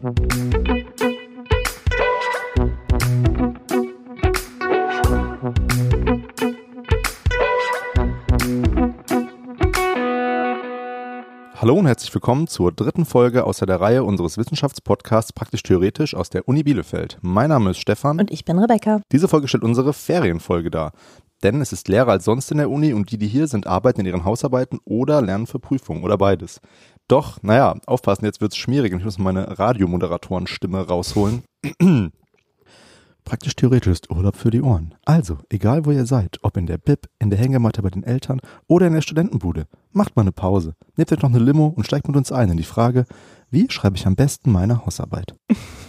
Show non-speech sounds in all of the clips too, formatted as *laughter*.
Hallo und herzlich willkommen zur dritten Folge außer der Reihe unseres Wissenschaftspodcasts Praktisch Theoretisch aus der Uni Bielefeld. Mein Name ist Stefan. Und ich bin Rebecca. Diese Folge stellt unsere Ferienfolge dar. Denn es ist leerer als sonst in der Uni und die, die hier sind, arbeiten in ihren Hausarbeiten oder lernen für Prüfungen oder beides. Doch, naja, aufpassen, jetzt wird's schwierig und ich muss meine Radiomoderatorenstimme rausholen. *clears throat* Praktisch theoretisch ist Urlaub für die Ohren. Also, egal wo ihr seid, ob in der Bib, in der Hängematte bei den Eltern oder in der Studentenbude, macht mal eine Pause, nehmt euch noch eine Limo und steigt mit uns ein in die Frage, wie schreibe ich am besten meine Hausarbeit? *laughs*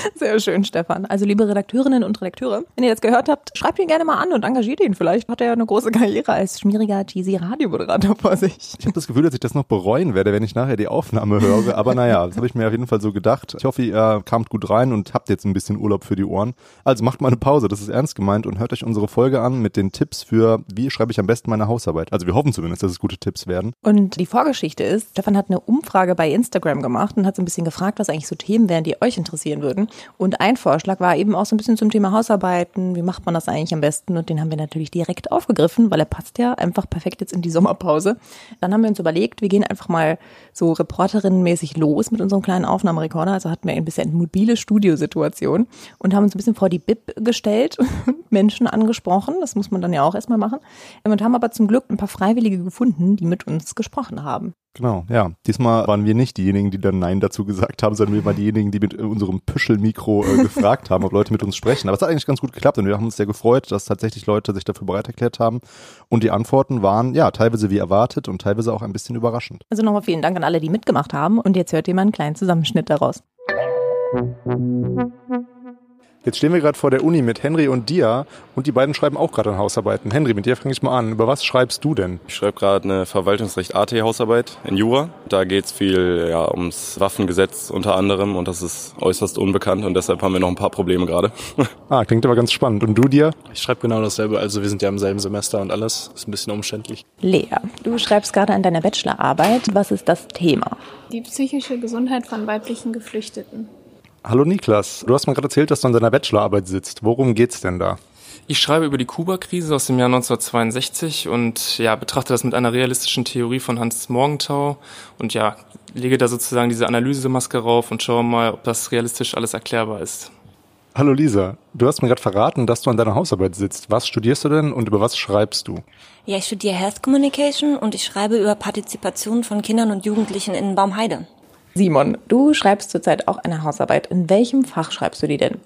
*laughs* Sehr schön, Stefan. Also liebe Redakteurinnen und Redakteure, wenn ihr das gehört habt, schreibt ihn gerne mal an und engagiert ihn. Vielleicht hat er ja eine große Karriere als schmieriger, cheesy Radiomoderator vor sich. Ich habe das Gefühl, dass ich das noch bereuen werde, wenn ich nachher die Aufnahme höre. Aber naja, das habe ich mir auf jeden Fall so gedacht. Ich hoffe, ihr kamt gut rein und habt jetzt ein bisschen Urlaub für die Ohren. Also macht mal eine Pause, das ist ernst gemeint und hört euch unsere Folge an mit den Tipps für, wie schreibe ich am besten meine Hausarbeit. Also wir hoffen zumindest, dass es gute Tipps werden. Und die Vorgeschichte ist, Stefan hat eine Umfrage bei Instagram gemacht und hat so ein bisschen gefragt, was eigentlich so Themen wären, die euch interessieren würden. Und ein Vorschlag war eben auch so ein bisschen zum Thema Hausarbeiten. Wie macht man das eigentlich am besten? Und den haben wir natürlich direkt aufgegriffen, weil er passt ja einfach perfekt jetzt in die Sommerpause. Dann haben wir uns überlegt, wir gehen einfach mal so reporterinnenmäßig los mit unserem kleinen Aufnahmerekorder. Also hatten wir ein bisschen mobile Studiosituation und haben uns ein bisschen vor die Bib gestellt und *laughs* Menschen angesprochen. Das muss man dann ja auch erstmal machen. Und haben aber zum Glück ein paar Freiwillige gefunden, die mit uns gesprochen haben. Genau, ja. Diesmal waren wir nicht diejenigen, die dann Nein dazu gesagt haben, sondern wir waren diejenigen, die mit unserem Püschelmikro äh, *laughs* gefragt haben, ob Leute mit uns sprechen. Aber es hat eigentlich ganz gut geklappt und wir haben uns sehr gefreut, dass tatsächlich Leute sich dafür bereit erklärt haben. Und die Antworten waren ja teilweise wie erwartet und teilweise auch ein bisschen überraschend. Also nochmal vielen Dank an alle, die mitgemacht haben. Und jetzt hört ihr mal einen kleinen Zusammenschnitt daraus. Jetzt stehen wir gerade vor der Uni mit Henry und Dia und die beiden schreiben auch gerade an Hausarbeiten. Henry, mit dir fange ich mal an. Über was schreibst du denn? Ich schreibe gerade eine Verwaltungsrecht AT Hausarbeit in Jura. Da geht es viel ja, ums Waffengesetz unter anderem und das ist äußerst unbekannt und deshalb haben wir noch ein paar Probleme gerade. *laughs* ah, klingt aber ganz spannend. Und du dir? Ich schreibe genau dasselbe. Also wir sind ja im selben Semester und alles ist ein bisschen umständlich. Lea, du schreibst gerade an deiner Bachelorarbeit. Was ist das Thema? Die psychische Gesundheit von weiblichen Geflüchteten. Hallo Niklas, du hast mir gerade erzählt, dass du an deiner Bachelorarbeit sitzt. Worum geht's denn da? Ich schreibe über die Kuba-Krise aus dem Jahr 1962 und ja, betrachte das mit einer realistischen Theorie von Hans Morgenthau und ja, lege da sozusagen diese Analysemaske rauf und schaue mal, ob das realistisch alles erklärbar ist. Hallo Lisa, du hast mir gerade verraten, dass du an deiner Hausarbeit sitzt. Was studierst du denn und über was schreibst du? Ja, ich studiere Health Communication und ich schreibe über Partizipation von Kindern und Jugendlichen in Baumheide. Simon, du schreibst zurzeit auch eine Hausarbeit. In welchem Fach schreibst du die denn?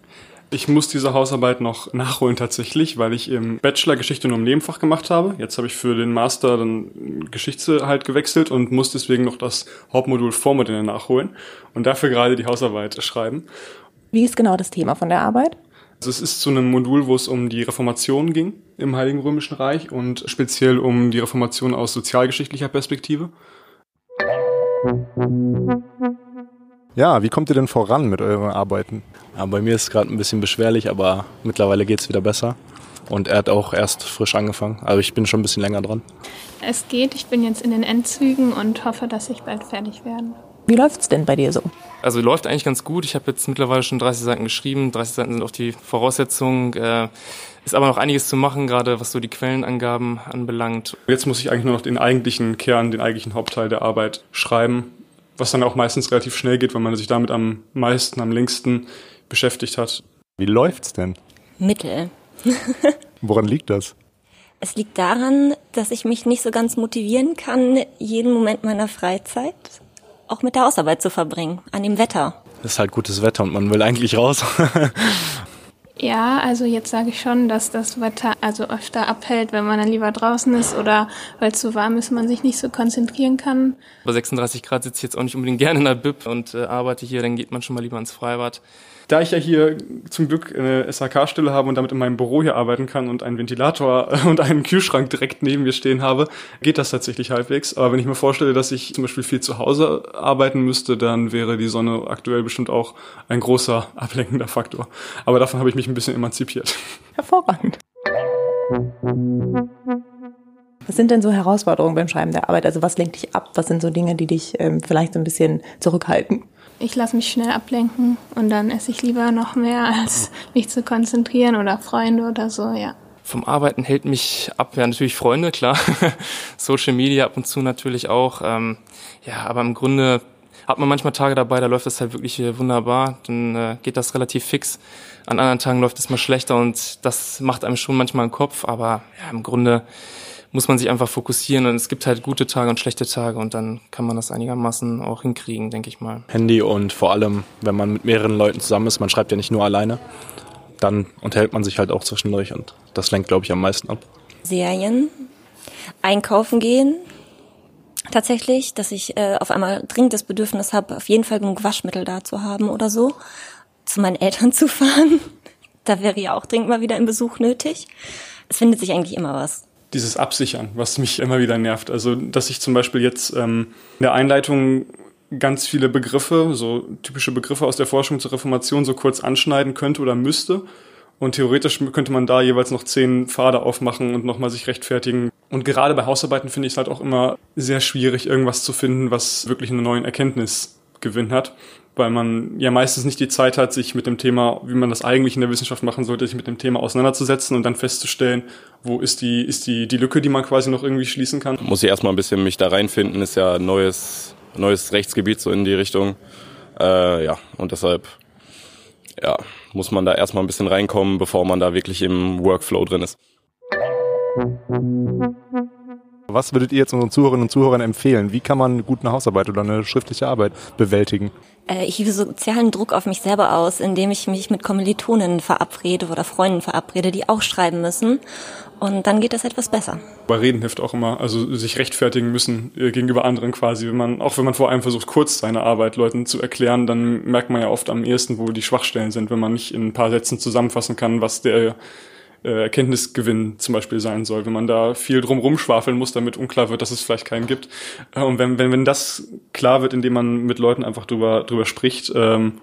Ich muss diese Hausarbeit noch nachholen tatsächlich, weil ich im Bachelor Geschichte nur im Nebenfach gemacht habe. Jetzt habe ich für den Master dann Geschichte halt gewechselt und muss deswegen noch das Hauptmodul Vormodelle nachholen und dafür gerade die Hausarbeit schreiben. Wie ist genau das Thema von der Arbeit? Also es ist zu einem Modul, wo es um die Reformation ging im Heiligen Römischen Reich und speziell um die Reformation aus sozialgeschichtlicher Perspektive. Ja, wie kommt ihr denn voran mit euren Arbeiten? Ja, bei mir ist es gerade ein bisschen beschwerlich, aber mittlerweile geht es wieder besser. Und er hat auch erst frisch angefangen. Also ich bin schon ein bisschen länger dran. Es geht, ich bin jetzt in den Endzügen und hoffe, dass ich bald fertig werde. Wie läuft's denn bei dir so? Also läuft eigentlich ganz gut. Ich habe jetzt mittlerweile schon 30 Seiten geschrieben. 30 Seiten sind auch die Voraussetzungen. Äh, ist aber noch einiges zu machen, gerade was so die Quellenangaben anbelangt. Jetzt muss ich eigentlich nur noch den eigentlichen Kern, den eigentlichen Hauptteil der Arbeit schreiben, was dann auch meistens relativ schnell geht, weil man sich damit am meisten, am längsten beschäftigt hat. Wie läuft's denn? Mittel. *laughs* Woran liegt das? Es liegt daran, dass ich mich nicht so ganz motivieren kann, jeden Moment meiner Freizeit auch mit der Hausarbeit zu verbringen, an dem Wetter. Es ist halt gutes Wetter und man will eigentlich raus. *laughs* Ja, also jetzt sage ich schon, dass das Wetter also öfter abhält, wenn man dann lieber draußen ist oder weil es so warm ist, man sich nicht so konzentrieren kann. Bei 36 Grad sitze ich jetzt auch nicht unbedingt gerne in der Bib und äh, arbeite hier, dann geht man schon mal lieber ins Freibad. Da ich ja hier zum Glück eine SHK-Stelle habe und damit in meinem Büro hier arbeiten kann und einen Ventilator *laughs* und einen Kühlschrank direkt neben mir stehen habe, geht das tatsächlich halbwegs. Aber wenn ich mir vorstelle, dass ich zum Beispiel viel zu Hause arbeiten müsste, dann wäre die Sonne aktuell bestimmt auch ein großer ablenkender Faktor. Aber davon habe ich mich ein bisschen emanzipiert. *laughs* Hervorragend. Was sind denn so Herausforderungen beim Schreiben der Arbeit? Also was lenkt dich ab? Was sind so Dinge, die dich ähm, vielleicht so ein bisschen zurückhalten? Ich lasse mich schnell ablenken und dann esse ich lieber noch mehr, *laughs* als mich zu konzentrieren oder Freunde oder so, ja. Vom Arbeiten hält mich ab, ja natürlich Freunde, klar. *laughs* Social Media ab und zu natürlich auch. Ähm, ja, aber im Grunde hat man manchmal Tage dabei, da läuft es halt wirklich wunderbar. Dann äh, geht das relativ fix. An anderen Tagen läuft es mal schlechter und das macht einem schon manchmal einen Kopf. Aber ja, im Grunde muss man sich einfach fokussieren und es gibt halt gute Tage und schlechte Tage und dann kann man das einigermaßen auch hinkriegen, denke ich mal. Handy und vor allem, wenn man mit mehreren Leuten zusammen ist, man schreibt ja nicht nur alleine, dann unterhält man sich halt auch zwischendurch und das lenkt, glaube ich, am meisten ab. Serien, einkaufen gehen, tatsächlich, dass ich äh, auf einmal dringend das Bedürfnis habe, auf jeden Fall genug Waschmittel da zu haben oder so, zu meinen *laughs* Eltern zu fahren. Da wäre ja auch dringend mal wieder ein Besuch nötig. Es findet sich eigentlich immer was dieses Absichern, was mich immer wieder nervt. Also, dass ich zum Beispiel jetzt ähm, in der Einleitung ganz viele Begriffe, so typische Begriffe aus der Forschung zur Reformation so kurz anschneiden könnte oder müsste. Und theoretisch könnte man da jeweils noch zehn Pfade aufmachen und nochmal sich rechtfertigen. Und gerade bei Hausarbeiten finde ich es halt auch immer sehr schwierig, irgendwas zu finden, was wirklich einen neuen Erkenntnisgewinn hat weil man ja meistens nicht die Zeit hat, sich mit dem Thema, wie man das eigentlich in der Wissenschaft machen sollte, sich mit dem Thema auseinanderzusetzen und dann festzustellen, wo ist die, ist die, die Lücke, die man quasi noch irgendwie schließen kann. Muss ich erstmal ein bisschen mich da reinfinden, ist ja ein neues, neues Rechtsgebiet so in die Richtung. Äh, ja, und deshalb ja, muss man da erstmal ein bisschen reinkommen, bevor man da wirklich im Workflow drin ist. Was würdet ihr jetzt unseren Zuhörerinnen und Zuhörern empfehlen? Wie kann man gut eine Hausarbeit oder eine schriftliche Arbeit bewältigen? Äh, ich übe sozialen Druck auf mich selber aus, indem ich mich mit Kommilitonen verabrede oder Freunden verabrede, die auch schreiben müssen. Und dann geht das etwas besser. Bei Reden hilft auch immer, also sich rechtfertigen müssen äh, gegenüber anderen quasi. Wenn man, auch wenn man vor allem versucht, kurz seine Arbeit Leuten zu erklären, dann merkt man ja oft am ehesten, wo die Schwachstellen sind, wenn man nicht in ein paar Sätzen zusammenfassen kann, was der äh, Erkenntnisgewinn zum Beispiel sein soll, wenn man da viel drum rumschwafeln muss, damit unklar wird, dass es vielleicht keinen gibt. Äh, und wenn, wenn, wenn das klar wird, indem man mit Leuten einfach drüber, drüber spricht, ähm,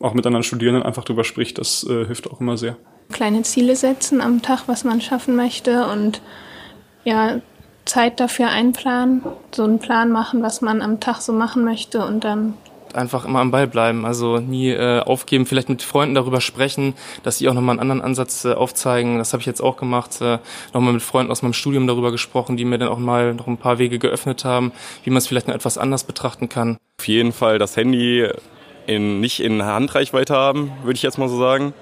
auch mit anderen Studierenden einfach drüber spricht, das äh, hilft auch immer sehr. Kleine Ziele setzen am Tag, was man schaffen möchte und ja, Zeit dafür einplanen, so einen Plan machen, was man am Tag so machen möchte und dann einfach immer am Ball bleiben, also nie äh, aufgeben, vielleicht mit Freunden darüber sprechen, dass sie auch nochmal einen anderen Ansatz äh, aufzeigen. Das habe ich jetzt auch gemacht, äh, nochmal mit Freunden aus meinem Studium darüber gesprochen, die mir dann auch mal noch ein paar Wege geöffnet haben, wie man es vielleicht noch etwas anders betrachten kann. Auf jeden Fall das Handy in, nicht in Handreichweite haben, würde ich jetzt mal so sagen.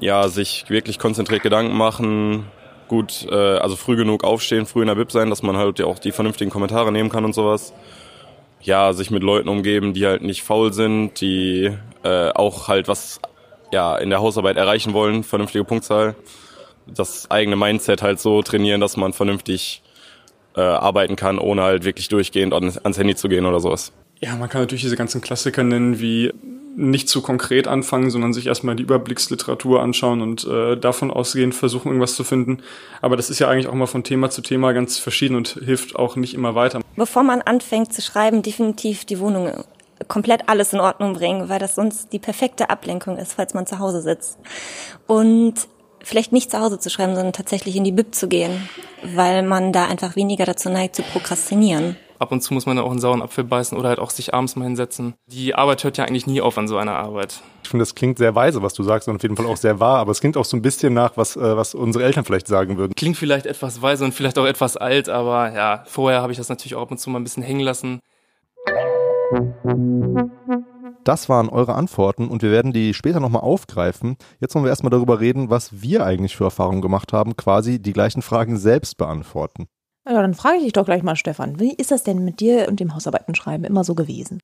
Ja, sich wirklich konzentriert Gedanken machen, gut, äh, also früh genug aufstehen, früh in der Bib sein, dass man halt auch die vernünftigen Kommentare nehmen kann und sowas ja, sich mit Leuten umgeben, die halt nicht faul sind, die äh, auch halt was ja in der Hausarbeit erreichen wollen, vernünftige Punktzahl. Das eigene Mindset halt so trainieren, dass man vernünftig äh, arbeiten kann, ohne halt wirklich durchgehend ans Handy zu gehen oder sowas. Ja, man kann natürlich diese ganzen Klassiker nennen wie nicht zu konkret anfangen, sondern sich erstmal die Überblicksliteratur anschauen und äh, davon ausgehend versuchen, irgendwas zu finden. Aber das ist ja eigentlich auch mal von Thema zu Thema ganz verschieden und hilft auch nicht immer weiter. Bevor man anfängt zu schreiben, definitiv die Wohnung komplett alles in Ordnung bringen, weil das sonst die perfekte Ablenkung ist, falls man zu Hause sitzt. Und vielleicht nicht zu Hause zu schreiben, sondern tatsächlich in die Bib zu gehen, weil man da einfach weniger dazu neigt zu prokrastinieren ab und zu muss man auch einen sauren Apfel beißen oder halt auch sich abends mal hinsetzen. Die Arbeit hört ja eigentlich nie auf an so einer Arbeit. Ich finde, das klingt sehr weise, was du sagst und auf jeden Fall auch sehr wahr, aber es klingt auch so ein bisschen nach, was, äh, was unsere Eltern vielleicht sagen würden. Klingt vielleicht etwas weise und vielleicht auch etwas alt, aber ja, vorher habe ich das natürlich auch ab und zu mal ein bisschen hängen lassen. Das waren eure Antworten und wir werden die später nochmal aufgreifen. Jetzt wollen wir erstmal darüber reden, was wir eigentlich für Erfahrungen gemacht haben, quasi die gleichen Fragen selbst beantworten. Ja, dann frage ich dich doch gleich mal, Stefan, wie ist das denn mit dir und dem Hausarbeitenschreiben immer so gewesen?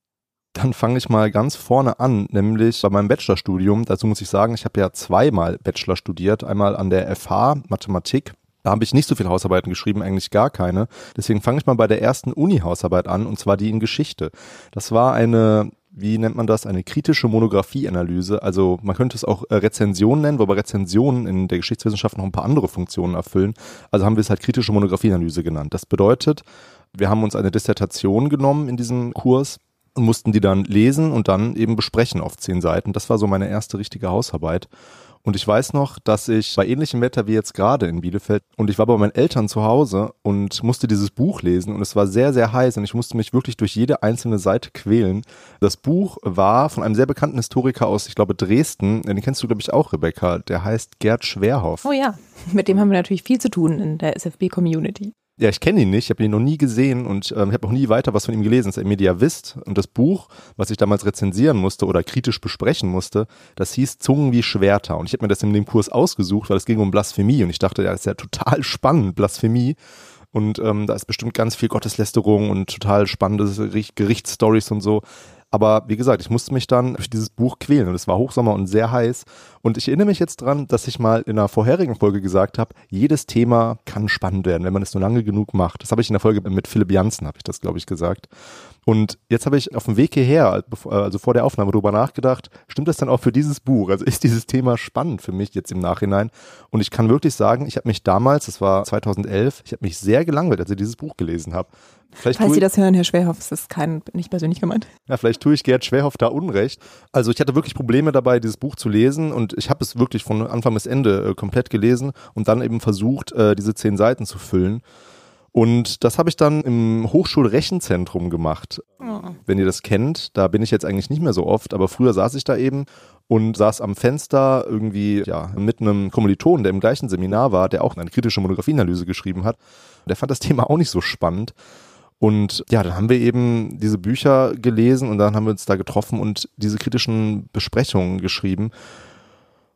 Dann fange ich mal ganz vorne an, nämlich bei meinem Bachelorstudium. Dazu muss ich sagen, ich habe ja zweimal Bachelor studiert, einmal an der FH Mathematik. Da habe ich nicht so viele Hausarbeiten geschrieben, eigentlich gar keine. Deswegen fange ich mal bei der ersten Uni-Hausarbeit an, und zwar die in Geschichte. Das war eine wie nennt man das, eine kritische Monographieanalyse. Also man könnte es auch äh, Rezension nennen, wobei Rezensionen in der Geschichtswissenschaft noch ein paar andere Funktionen erfüllen. Also haben wir es halt kritische Monographieanalyse genannt. Das bedeutet, wir haben uns eine Dissertation genommen in diesem Kurs und mussten die dann lesen und dann eben besprechen auf zehn Seiten. Das war so meine erste richtige Hausarbeit. Und ich weiß noch, dass ich bei ähnlichem Wetter wie jetzt gerade in Bielefeld und ich war bei meinen Eltern zu Hause und musste dieses Buch lesen und es war sehr, sehr heiß und ich musste mich wirklich durch jede einzelne Seite quälen. Das Buch war von einem sehr bekannten Historiker aus, ich glaube, Dresden. Den kennst du, glaube ich, auch, Rebecca. Der heißt Gerd Schwerhoff. Oh ja, mit dem haben wir natürlich viel zu tun in der SFB-Community. Ja, ich kenne ihn nicht, ich habe ihn noch nie gesehen und ähm, ich habe auch nie weiter was von ihm gelesen. Das ist Mediavist und das Buch, was ich damals rezensieren musste oder kritisch besprechen musste, das hieß Zungen wie Schwerter und ich habe mir das in dem Kurs ausgesucht, weil es ging um Blasphemie und ich dachte, ja, das ist ja total spannend, Blasphemie. Und ähm, da ist bestimmt ganz viel Gotteslästerung und total spannende Gerichtsstories und so. Aber wie gesagt, ich musste mich dann durch dieses Buch quälen und es war Hochsommer und sehr heiß. Und ich erinnere mich jetzt dran, dass ich mal in einer vorherigen Folge gesagt habe, jedes Thema kann spannend werden, wenn man es nur lange genug macht. Das habe ich in der Folge mit Philipp Janssen, habe ich das, glaube ich, gesagt. Und jetzt habe ich auf dem Weg hierher, also vor der Aufnahme, darüber nachgedacht, stimmt das dann auch für dieses Buch? Also ist dieses Thema spannend für mich jetzt im Nachhinein? Und ich kann wirklich sagen, ich habe mich damals, das war 2011, ich habe mich sehr gelangweilt, als ich dieses Buch gelesen habe. Vielleicht Falls Sie das hören, Herr Schwerhoff, das ist kein, nicht persönlich gemeint. Ja, vielleicht tue ich Gerd Schwerhoff da Unrecht. Also ich hatte wirklich Probleme dabei, dieses Buch zu lesen und ich habe es wirklich von Anfang bis Ende äh, komplett gelesen und dann eben versucht, äh, diese zehn Seiten zu füllen. Und das habe ich dann im Hochschulrechenzentrum gemacht. Oh. Wenn ihr das kennt, da bin ich jetzt eigentlich nicht mehr so oft, aber früher saß ich da eben und saß am Fenster irgendwie ja, mit einem Kommiliton, der im gleichen Seminar war, der auch eine kritische Monographieanalyse geschrieben hat. Der fand das *laughs* Thema auch nicht so spannend. Und ja, dann haben wir eben diese Bücher gelesen und dann haben wir uns da getroffen und diese kritischen Besprechungen geschrieben.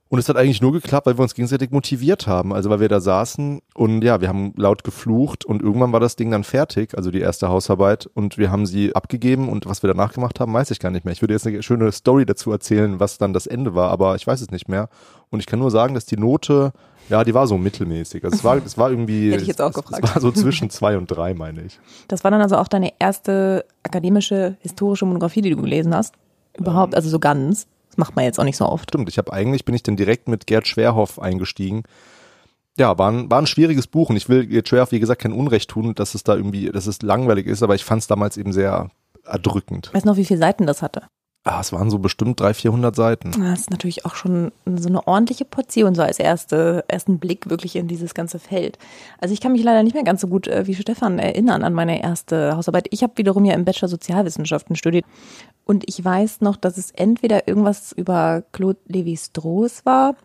Und es hat eigentlich nur geklappt, weil wir uns gegenseitig motiviert haben. Also weil wir da saßen und ja, wir haben laut geflucht und irgendwann war das Ding dann fertig, also die erste Hausarbeit und wir haben sie abgegeben und was wir danach gemacht haben, weiß ich gar nicht mehr. Ich würde jetzt eine schöne Story dazu erzählen, was dann das Ende war, aber ich weiß es nicht mehr. Und ich kann nur sagen, dass die Note, ja, die war so mittelmäßig. Also es war, es war irgendwie, *laughs* Hätte ich jetzt auch gefragt. es war so zwischen zwei und drei, meine ich. Das war dann also auch deine erste akademische historische Monographie, die du gelesen hast? Überhaupt, also so ganz? Macht man jetzt auch nicht so oft. Stimmt, ich habe eigentlich, bin ich dann direkt mit Gerd Schwerhoff eingestiegen. Ja, war ein, war ein schwieriges Buch und ich will Gerd Schwerhoff, wie gesagt, kein Unrecht tun, dass es da irgendwie, dass es langweilig ist, aber ich fand es damals eben sehr erdrückend. Weißt du noch, wie viele Seiten das hatte? Ah, es waren so bestimmt 300, 400 Seiten. Das ist natürlich auch schon so eine ordentliche Portion, so als erste, ersten Blick wirklich in dieses ganze Feld. Also ich kann mich leider nicht mehr ganz so gut äh, wie Stefan erinnern an meine erste Hausarbeit. Ich habe wiederum ja im Bachelor Sozialwissenschaften studiert und ich weiß noch, dass es entweder irgendwas über Claude Lévi-Strauss war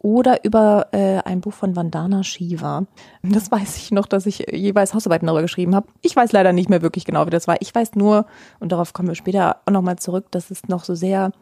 oder über äh, ein Buch von Vandana Shiva. Das weiß ich noch, dass ich jeweils Hausarbeiten darüber geschrieben habe. Ich weiß leider nicht mehr wirklich genau, wie das war. Ich weiß nur, und darauf kommen wir später auch nochmal zurück, dass es noch so sehr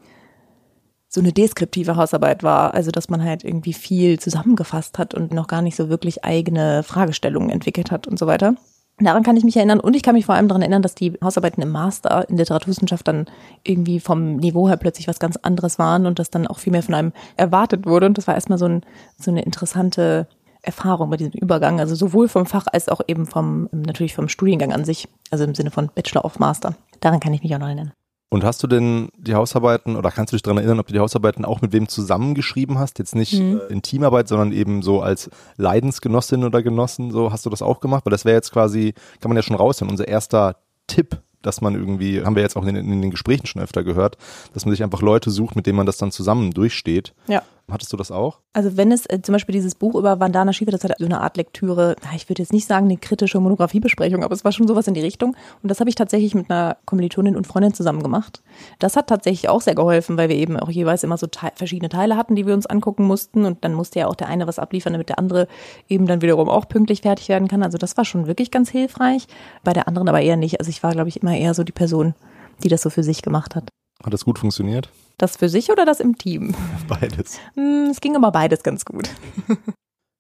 so eine deskriptive Hausarbeit war. Also, dass man halt irgendwie viel zusammengefasst hat und noch gar nicht so wirklich eigene Fragestellungen entwickelt hat und so weiter. Daran kann ich mich erinnern und ich kann mich vor allem daran erinnern, dass die Hausarbeiten im Master in Literaturwissenschaft dann irgendwie vom Niveau her plötzlich was ganz anderes waren und das dann auch viel mehr von einem erwartet wurde. Und das war erstmal so, ein, so eine interessante Erfahrung bei diesem Übergang, also sowohl vom Fach als auch eben vom, natürlich vom Studiengang an sich, also im Sinne von Bachelor of Master. Daran kann ich mich auch noch erinnern. Und hast du denn die Hausarbeiten oder kannst du dich daran erinnern, ob du die Hausarbeiten auch mit wem zusammengeschrieben hast? Jetzt nicht mhm. in Teamarbeit, sondern eben so als Leidensgenossin oder Genossen, so hast du das auch gemacht? Weil das wäre jetzt quasi, kann man ja schon raushören, unser erster Tipp dass man irgendwie, haben wir jetzt auch in, in, den Gesprächen schon öfter gehört, dass man sich einfach Leute sucht, mit denen man das dann zusammen durchsteht. Ja. Hattest du das auch? Also wenn es äh, zum Beispiel dieses Buch über Vandana Shiva, das hat so eine Art Lektüre, na, ich würde jetzt nicht sagen eine kritische Monografiebesprechung, aber es war schon sowas in die Richtung. Und das habe ich tatsächlich mit einer Kommilitonin und Freundin zusammen gemacht. Das hat tatsächlich auch sehr geholfen, weil wir eben auch jeweils immer so te verschiedene Teile hatten, die wir uns angucken mussten. Und dann musste ja auch der eine was abliefern, damit der andere eben dann wiederum auch pünktlich fertig werden kann. Also das war schon wirklich ganz hilfreich. Bei der anderen aber eher nicht. Also ich war, glaube ich, immer eher so die Person, die das so für sich gemacht hat. Hat das gut funktioniert? Das für sich oder das im Team? *laughs* Beides. Hm, es ging aber beides ganz gut. *laughs*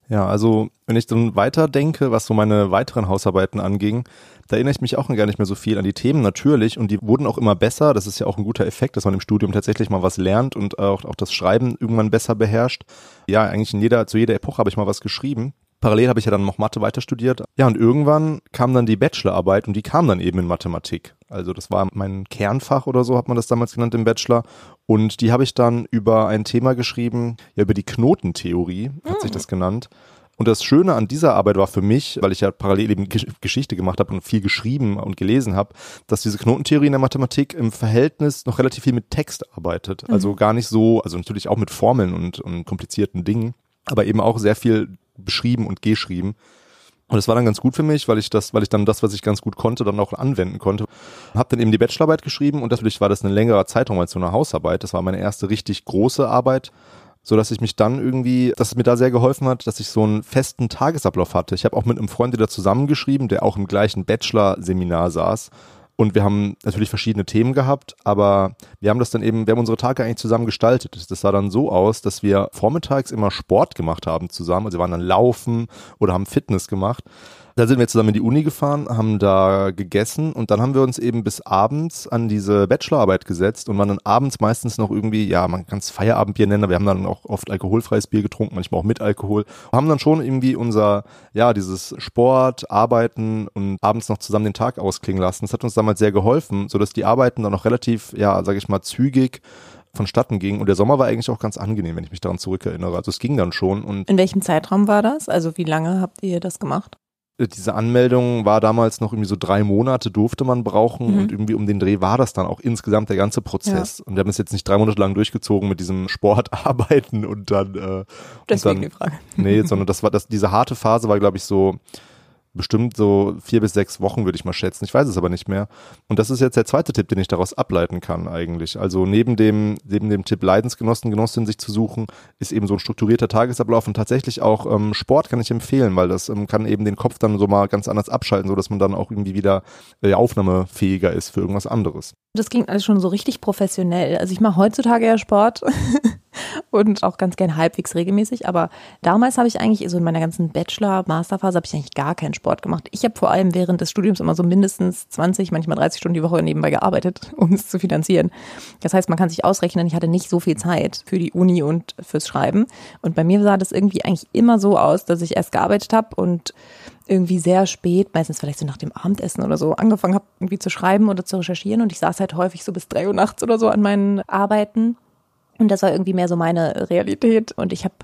Ja, also wenn ich dann weiter denke, was so meine weiteren Hausarbeiten anging, da erinnere ich mich auch gar nicht mehr so viel an die Themen natürlich und die wurden auch immer besser. Das ist ja auch ein guter Effekt, dass man im Studium tatsächlich mal was lernt und auch, auch das Schreiben irgendwann besser beherrscht. Ja, eigentlich in jeder, zu jeder Epoche habe ich mal was geschrieben. Parallel habe ich ja dann noch Mathe weiter studiert. Ja, und irgendwann kam dann die Bachelorarbeit und die kam dann eben in Mathematik. Also das war mein Kernfach oder so hat man das damals genannt im Bachelor. Und die habe ich dann über ein Thema geschrieben, ja über die Knotentheorie hat sich hm. das genannt. Und das Schöne an dieser Arbeit war für mich, weil ich ja parallel eben Geschichte gemacht habe und viel geschrieben und gelesen habe, dass diese Knotentheorie in der Mathematik im Verhältnis noch relativ viel mit Text arbeitet. Mhm. Also gar nicht so, also natürlich auch mit Formeln und, und komplizierten Dingen, aber eben auch sehr viel beschrieben und geschrieben. Und das war dann ganz gut für mich, weil ich das, weil ich dann das, was ich ganz gut konnte, dann auch anwenden konnte. Hab dann eben die Bachelorarbeit geschrieben und natürlich war das ein längerer Zeitraum als so eine Hausarbeit. Das war meine erste richtig große Arbeit, so dass ich mich dann irgendwie, dass es mir da sehr geholfen hat, dass ich so einen festen Tagesablauf hatte. Ich habe auch mit einem Freund wieder zusammengeschrieben, der auch im gleichen Bachelor-Seminar saß und wir haben natürlich verschiedene Themen gehabt, aber wir haben das dann eben, wir haben unsere Tage eigentlich zusammen gestaltet. Das sah dann so aus, dass wir vormittags immer Sport gemacht haben zusammen. Also wir waren dann laufen oder haben Fitness gemacht. Da sind wir zusammen in die Uni gefahren, haben da gegessen und dann haben wir uns eben bis abends an diese Bachelorarbeit gesetzt und waren dann abends meistens noch irgendwie, ja, man kann es Feierabendbier nennen, aber wir haben dann auch oft alkoholfreies Bier getrunken, manchmal auch mit Alkohol. Haben dann schon irgendwie unser, ja, dieses Sport, Arbeiten und abends noch zusammen den Tag ausklingen lassen. Das hat uns damals sehr geholfen, sodass die Arbeiten dann noch relativ, ja, sage ich mal, zügig vonstatten ging. Und der Sommer war eigentlich auch ganz angenehm, wenn ich mich daran zurückerinnere. Also es ging dann schon. Und In welchem Zeitraum war das? Also wie lange habt ihr das gemacht? Diese Anmeldung war damals noch irgendwie so drei Monate durfte man brauchen mhm. und irgendwie um den Dreh war das dann auch insgesamt der ganze Prozess. Ja. Und wir haben es jetzt nicht drei Monate lang durchgezogen mit diesem Sportarbeiten und dann äh, Deswegen und dann, die Frage. Nee, sondern das war das diese harte Phase war glaube ich so bestimmt so vier bis sechs Wochen, würde ich mal schätzen. Ich weiß es aber nicht mehr. Und das ist jetzt der zweite Tipp, den ich daraus ableiten kann eigentlich. Also neben dem, neben dem Tipp Leidensgenossen, Genossinnen sich zu suchen, ist eben so ein strukturierter Tagesablauf und tatsächlich auch ähm, Sport kann ich empfehlen, weil das ähm, kann eben den Kopf dann so mal ganz anders abschalten, so dass man dann auch irgendwie wieder äh, aufnahmefähiger ist für irgendwas anderes. Das ging alles schon so richtig professionell. Also ich mache heutzutage ja Sport. *laughs* und auch ganz gern halbwegs regelmäßig. Aber damals habe ich eigentlich, so in meiner ganzen Bachelor-Masterphase, habe ich eigentlich gar keinen Sport gemacht. Ich habe vor allem während des Studiums immer so mindestens 20, manchmal 30 Stunden die Woche nebenbei gearbeitet, *laughs* um es zu finanzieren. Das heißt, man kann sich ausrechnen, ich hatte nicht so viel Zeit für die Uni und fürs Schreiben. Und bei mir sah das irgendwie eigentlich immer so aus, dass ich erst gearbeitet habe und irgendwie sehr spät, meistens vielleicht so nach dem Abendessen oder so, angefangen habe, irgendwie zu schreiben oder zu recherchieren. Und ich saß halt häufig so bis drei Uhr nachts oder so an meinen Arbeiten. Und das war irgendwie mehr so meine Realität. Und ich habe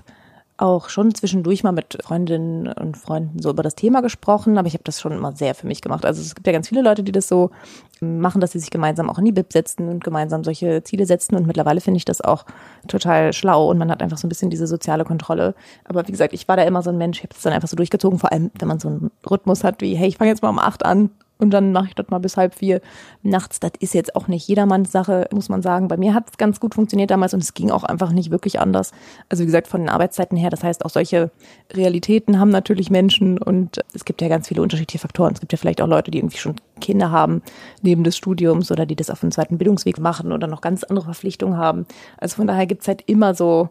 auch schon zwischendurch mal mit Freundinnen und Freunden so über das Thema gesprochen, aber ich habe das schon immer sehr für mich gemacht. Also es gibt ja ganz viele Leute, die das so machen, dass sie sich gemeinsam auch in die Bib setzen und gemeinsam solche Ziele setzen. Und mittlerweile finde ich das auch total schlau und man hat einfach so ein bisschen diese soziale Kontrolle. Aber wie gesagt, ich war da immer so ein Mensch, ich habe es dann einfach so durchgezogen, vor allem wenn man so einen Rhythmus hat wie, hey, ich fange jetzt mal um acht an und dann mache ich das mal bis halb vier nachts. Das ist jetzt auch nicht jedermanns Sache, muss man sagen. Bei mir hat es ganz gut funktioniert damals und es ging auch einfach nicht wirklich anders. Also wie gesagt, von den Arbeitszeiten her, das heißt, auch solche Realitäten haben natürlich Menschen und es gibt ja ganz viele unterschiedliche Faktoren. Es gibt ja vielleicht auch Leute, die irgendwie schon Kinder haben neben des Studiums oder die das auf dem zweiten Bildungsweg machen oder noch ganz andere Verpflichtungen haben. Also von daher gibt es halt immer so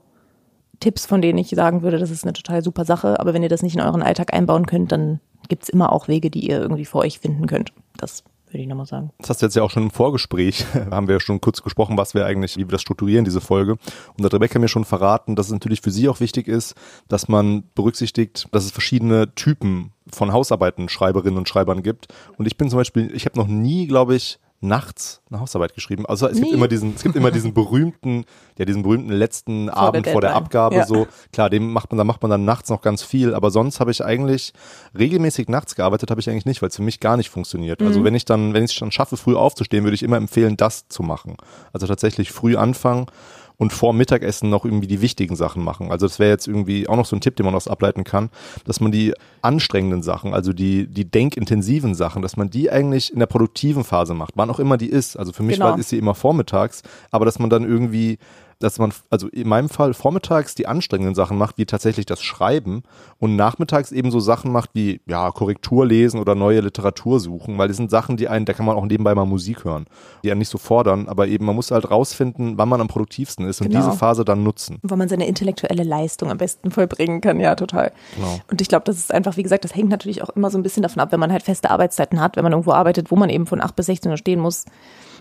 Tipps, von denen ich sagen würde, das ist eine total super Sache. Aber wenn ihr das nicht in euren Alltag einbauen könnt, dann gibt es immer auch Wege, die ihr irgendwie vor euch finden könnt. Das würde ich nochmal sagen. Das hast du jetzt ja auch schon im Vorgespräch, *laughs* haben wir ja schon kurz gesprochen, was wir eigentlich, wie wir das strukturieren, diese Folge. Und hat Rebecca mir schon verraten, dass es natürlich für sie auch wichtig ist, dass man berücksichtigt, dass es verschiedene Typen von Hausarbeiten Schreiberinnen und Schreibern gibt. Und ich bin zum Beispiel, ich habe noch nie, glaube ich, nachts eine Hausarbeit geschrieben. Also es nee. gibt immer diesen, es gibt immer diesen *laughs* berühmten, ja, diesen berühmten letzten vor Abend vor der Abgabe ja. so. Klar, dem macht man, da macht man dann nachts noch ganz viel, aber sonst habe ich eigentlich regelmäßig nachts gearbeitet, habe ich eigentlich nicht, weil es für mich gar nicht funktioniert. Also mhm. Also wenn ich dann, wenn ich es dann schaffe, früh aufzustehen, würde ich immer empfehlen, das zu machen. Also tatsächlich früh anfangen und vor Mittagessen noch irgendwie die wichtigen Sachen machen. Also das wäre jetzt irgendwie auch noch so ein Tipp, den man daraus ableiten kann, dass man die anstrengenden Sachen, also die, die denkintensiven Sachen, dass man die eigentlich in der produktiven Phase macht, wann auch immer die ist. Also für mich genau. war, ist sie immer vormittags, aber dass man dann irgendwie dass man, also in meinem Fall vormittags die anstrengenden Sachen macht, wie tatsächlich das Schreiben und nachmittags eben so Sachen macht wie, ja, Korrektur lesen oder neue Literatur suchen, weil das sind Sachen, die einen, da kann man auch nebenbei mal Musik hören, die einen nicht so fordern, aber eben man muss halt rausfinden, wann man am produktivsten ist und genau. diese Phase dann nutzen. Wo man seine intellektuelle Leistung am besten vollbringen kann, ja, total. Genau. Und ich glaube, das ist einfach, wie gesagt, das hängt natürlich auch immer so ein bisschen davon ab, wenn man halt feste Arbeitszeiten hat, wenn man irgendwo arbeitet, wo man eben von 8 bis 16 Uhr stehen muss,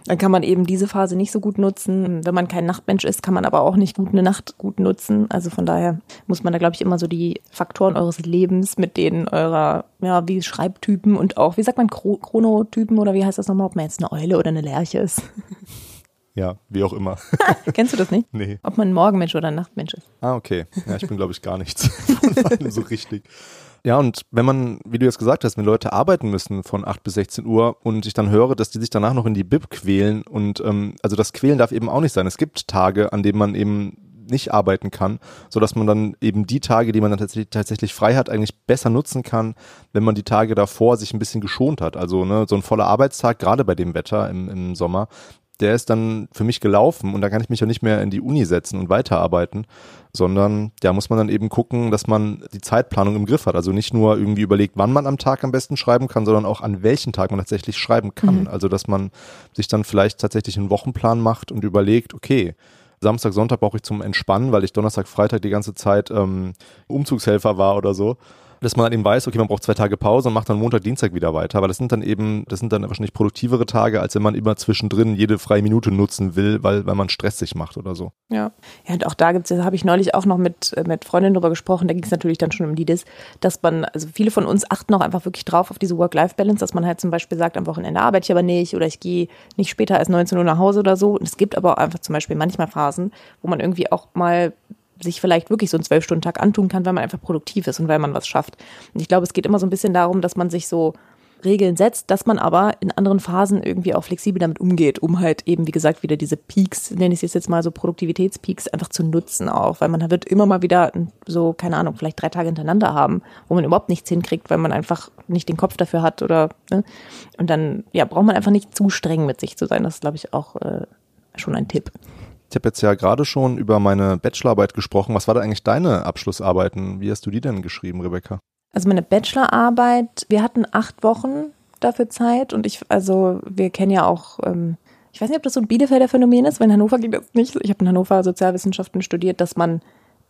dann kann man eben diese Phase nicht so gut nutzen. Wenn man kein Nachtmensch ist, kann man aber auch nicht gut eine Nacht gut nutzen. Also von daher muss man da, glaube ich, immer so die Faktoren eures Lebens mit denen eurer, ja, wie Schreibtypen und auch, wie sagt man, Chronotypen oder wie heißt das nochmal, ob man jetzt eine Eule oder eine Lerche ist. *laughs* Ja, wie auch immer. *laughs* Kennst du das nicht? Nee. Ob man ein Morgenmensch oder ein Nachtmensch ist. Ah, okay. Ja, ich bin, glaube ich, gar nichts *laughs* so richtig. Ja, und wenn man, wie du jetzt gesagt hast, wenn Leute arbeiten müssen von 8 bis 16 Uhr und ich dann höre, dass die sich danach noch in die Bib quälen und ähm, also das Quälen darf eben auch nicht sein. Es gibt Tage, an denen man eben nicht arbeiten kann, so dass man dann eben die Tage, die man dann tatsächlich, tatsächlich frei hat, eigentlich besser nutzen kann, wenn man die Tage davor sich ein bisschen geschont hat. Also ne, so ein voller Arbeitstag, gerade bei dem Wetter im, im Sommer, der ist dann für mich gelaufen und da kann ich mich ja nicht mehr in die Uni setzen und weiterarbeiten, sondern da muss man dann eben gucken, dass man die Zeitplanung im Griff hat. Also nicht nur irgendwie überlegt, wann man am Tag am besten schreiben kann, sondern auch an welchen Tag man tatsächlich schreiben kann. Mhm. Also dass man sich dann vielleicht tatsächlich einen Wochenplan macht und überlegt, okay, Samstag, Sonntag brauche ich zum Entspannen, weil ich Donnerstag, Freitag die ganze Zeit ähm, Umzugshelfer war oder so dass man dann eben weiß, okay, man braucht zwei Tage Pause und macht dann Montag, Dienstag wieder weiter. Aber das sind dann eben, das sind dann wahrscheinlich produktivere Tage, als wenn man immer zwischendrin jede freie Minute nutzen will, weil, weil man Stress sich macht oder so. Ja. Ja, und auch da gibt's, habe ich neulich auch noch mit, äh, mit Freundinnen drüber gesprochen, da ging es natürlich dann schon um die Dis, dass man, also viele von uns achten auch einfach wirklich drauf auf diese Work-Life-Balance, dass man halt zum Beispiel sagt, am Wochenende arbeite ich aber nicht oder ich gehe nicht später als 19 Uhr nach Hause oder so. Und es gibt aber auch einfach zum Beispiel manchmal Phasen, wo man irgendwie auch mal sich vielleicht wirklich so einen Zwölf-Stunden-Tag antun kann, weil man einfach produktiv ist und weil man was schafft. Und ich glaube, es geht immer so ein bisschen darum, dass man sich so Regeln setzt, dass man aber in anderen Phasen irgendwie auch flexibel damit umgeht, um halt eben, wie gesagt, wieder diese Peaks, nenne ich es jetzt mal so Produktivitätspeaks, einfach zu nutzen auch, weil man wird immer mal wieder so, keine Ahnung, vielleicht drei Tage hintereinander haben, wo man überhaupt nichts hinkriegt, weil man einfach nicht den Kopf dafür hat oder, ne? Und dann, ja, braucht man einfach nicht zu streng mit sich zu sein. Das ist, glaube ich, auch äh, schon ein Tipp. Ich habe jetzt ja gerade schon über meine Bachelorarbeit gesprochen. Was war da eigentlich deine Abschlussarbeiten? Wie hast du die denn geschrieben, Rebecca? Also meine Bachelorarbeit, wir hatten acht Wochen dafür Zeit und ich, also wir kennen ja auch, ähm, ich weiß nicht, ob das so ein Bielefelder Phänomen ist, weil in Hannover ging das nicht. Ich habe in Hannover Sozialwissenschaften studiert, dass man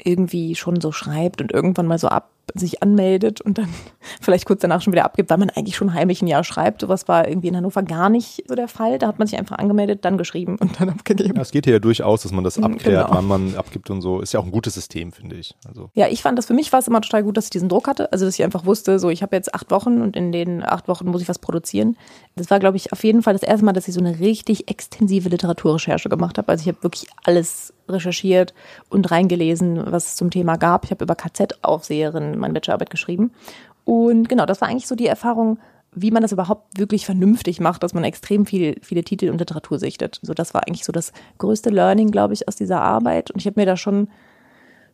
irgendwie schon so schreibt und irgendwann mal so ab sich anmeldet und dann *laughs* vielleicht kurz danach schon wieder abgibt, weil man eigentlich schon heimlich ein Jahr schreibt. Sowas war irgendwie in Hannover gar nicht so der Fall. Da hat man sich einfach angemeldet, dann geschrieben und dann abgegeben. Ja, es geht hier ja durchaus, dass man das mhm, abklärt, genau. wann man abgibt und so. Ist ja auch ein gutes System, finde ich. Also. Ja, ich fand das für mich war es immer total gut, dass ich diesen Druck hatte. Also dass ich einfach wusste, so ich habe jetzt acht Wochen und in den acht Wochen muss ich was produzieren. Das war, glaube ich, auf jeden Fall das erste Mal, dass ich so eine richtig extensive Literaturrecherche gemacht habe. Also ich habe wirklich alles recherchiert und reingelesen, was es zum Thema gab. Ich habe über KZ-Aufseherinnen meine Bachelorarbeit geschrieben. Und genau, das war eigentlich so die Erfahrung, wie man das überhaupt wirklich vernünftig macht, dass man extrem viel, viele Titel und Literatur sichtet. So, das war eigentlich so das größte Learning, glaube ich, aus dieser Arbeit. Und ich habe mir da schon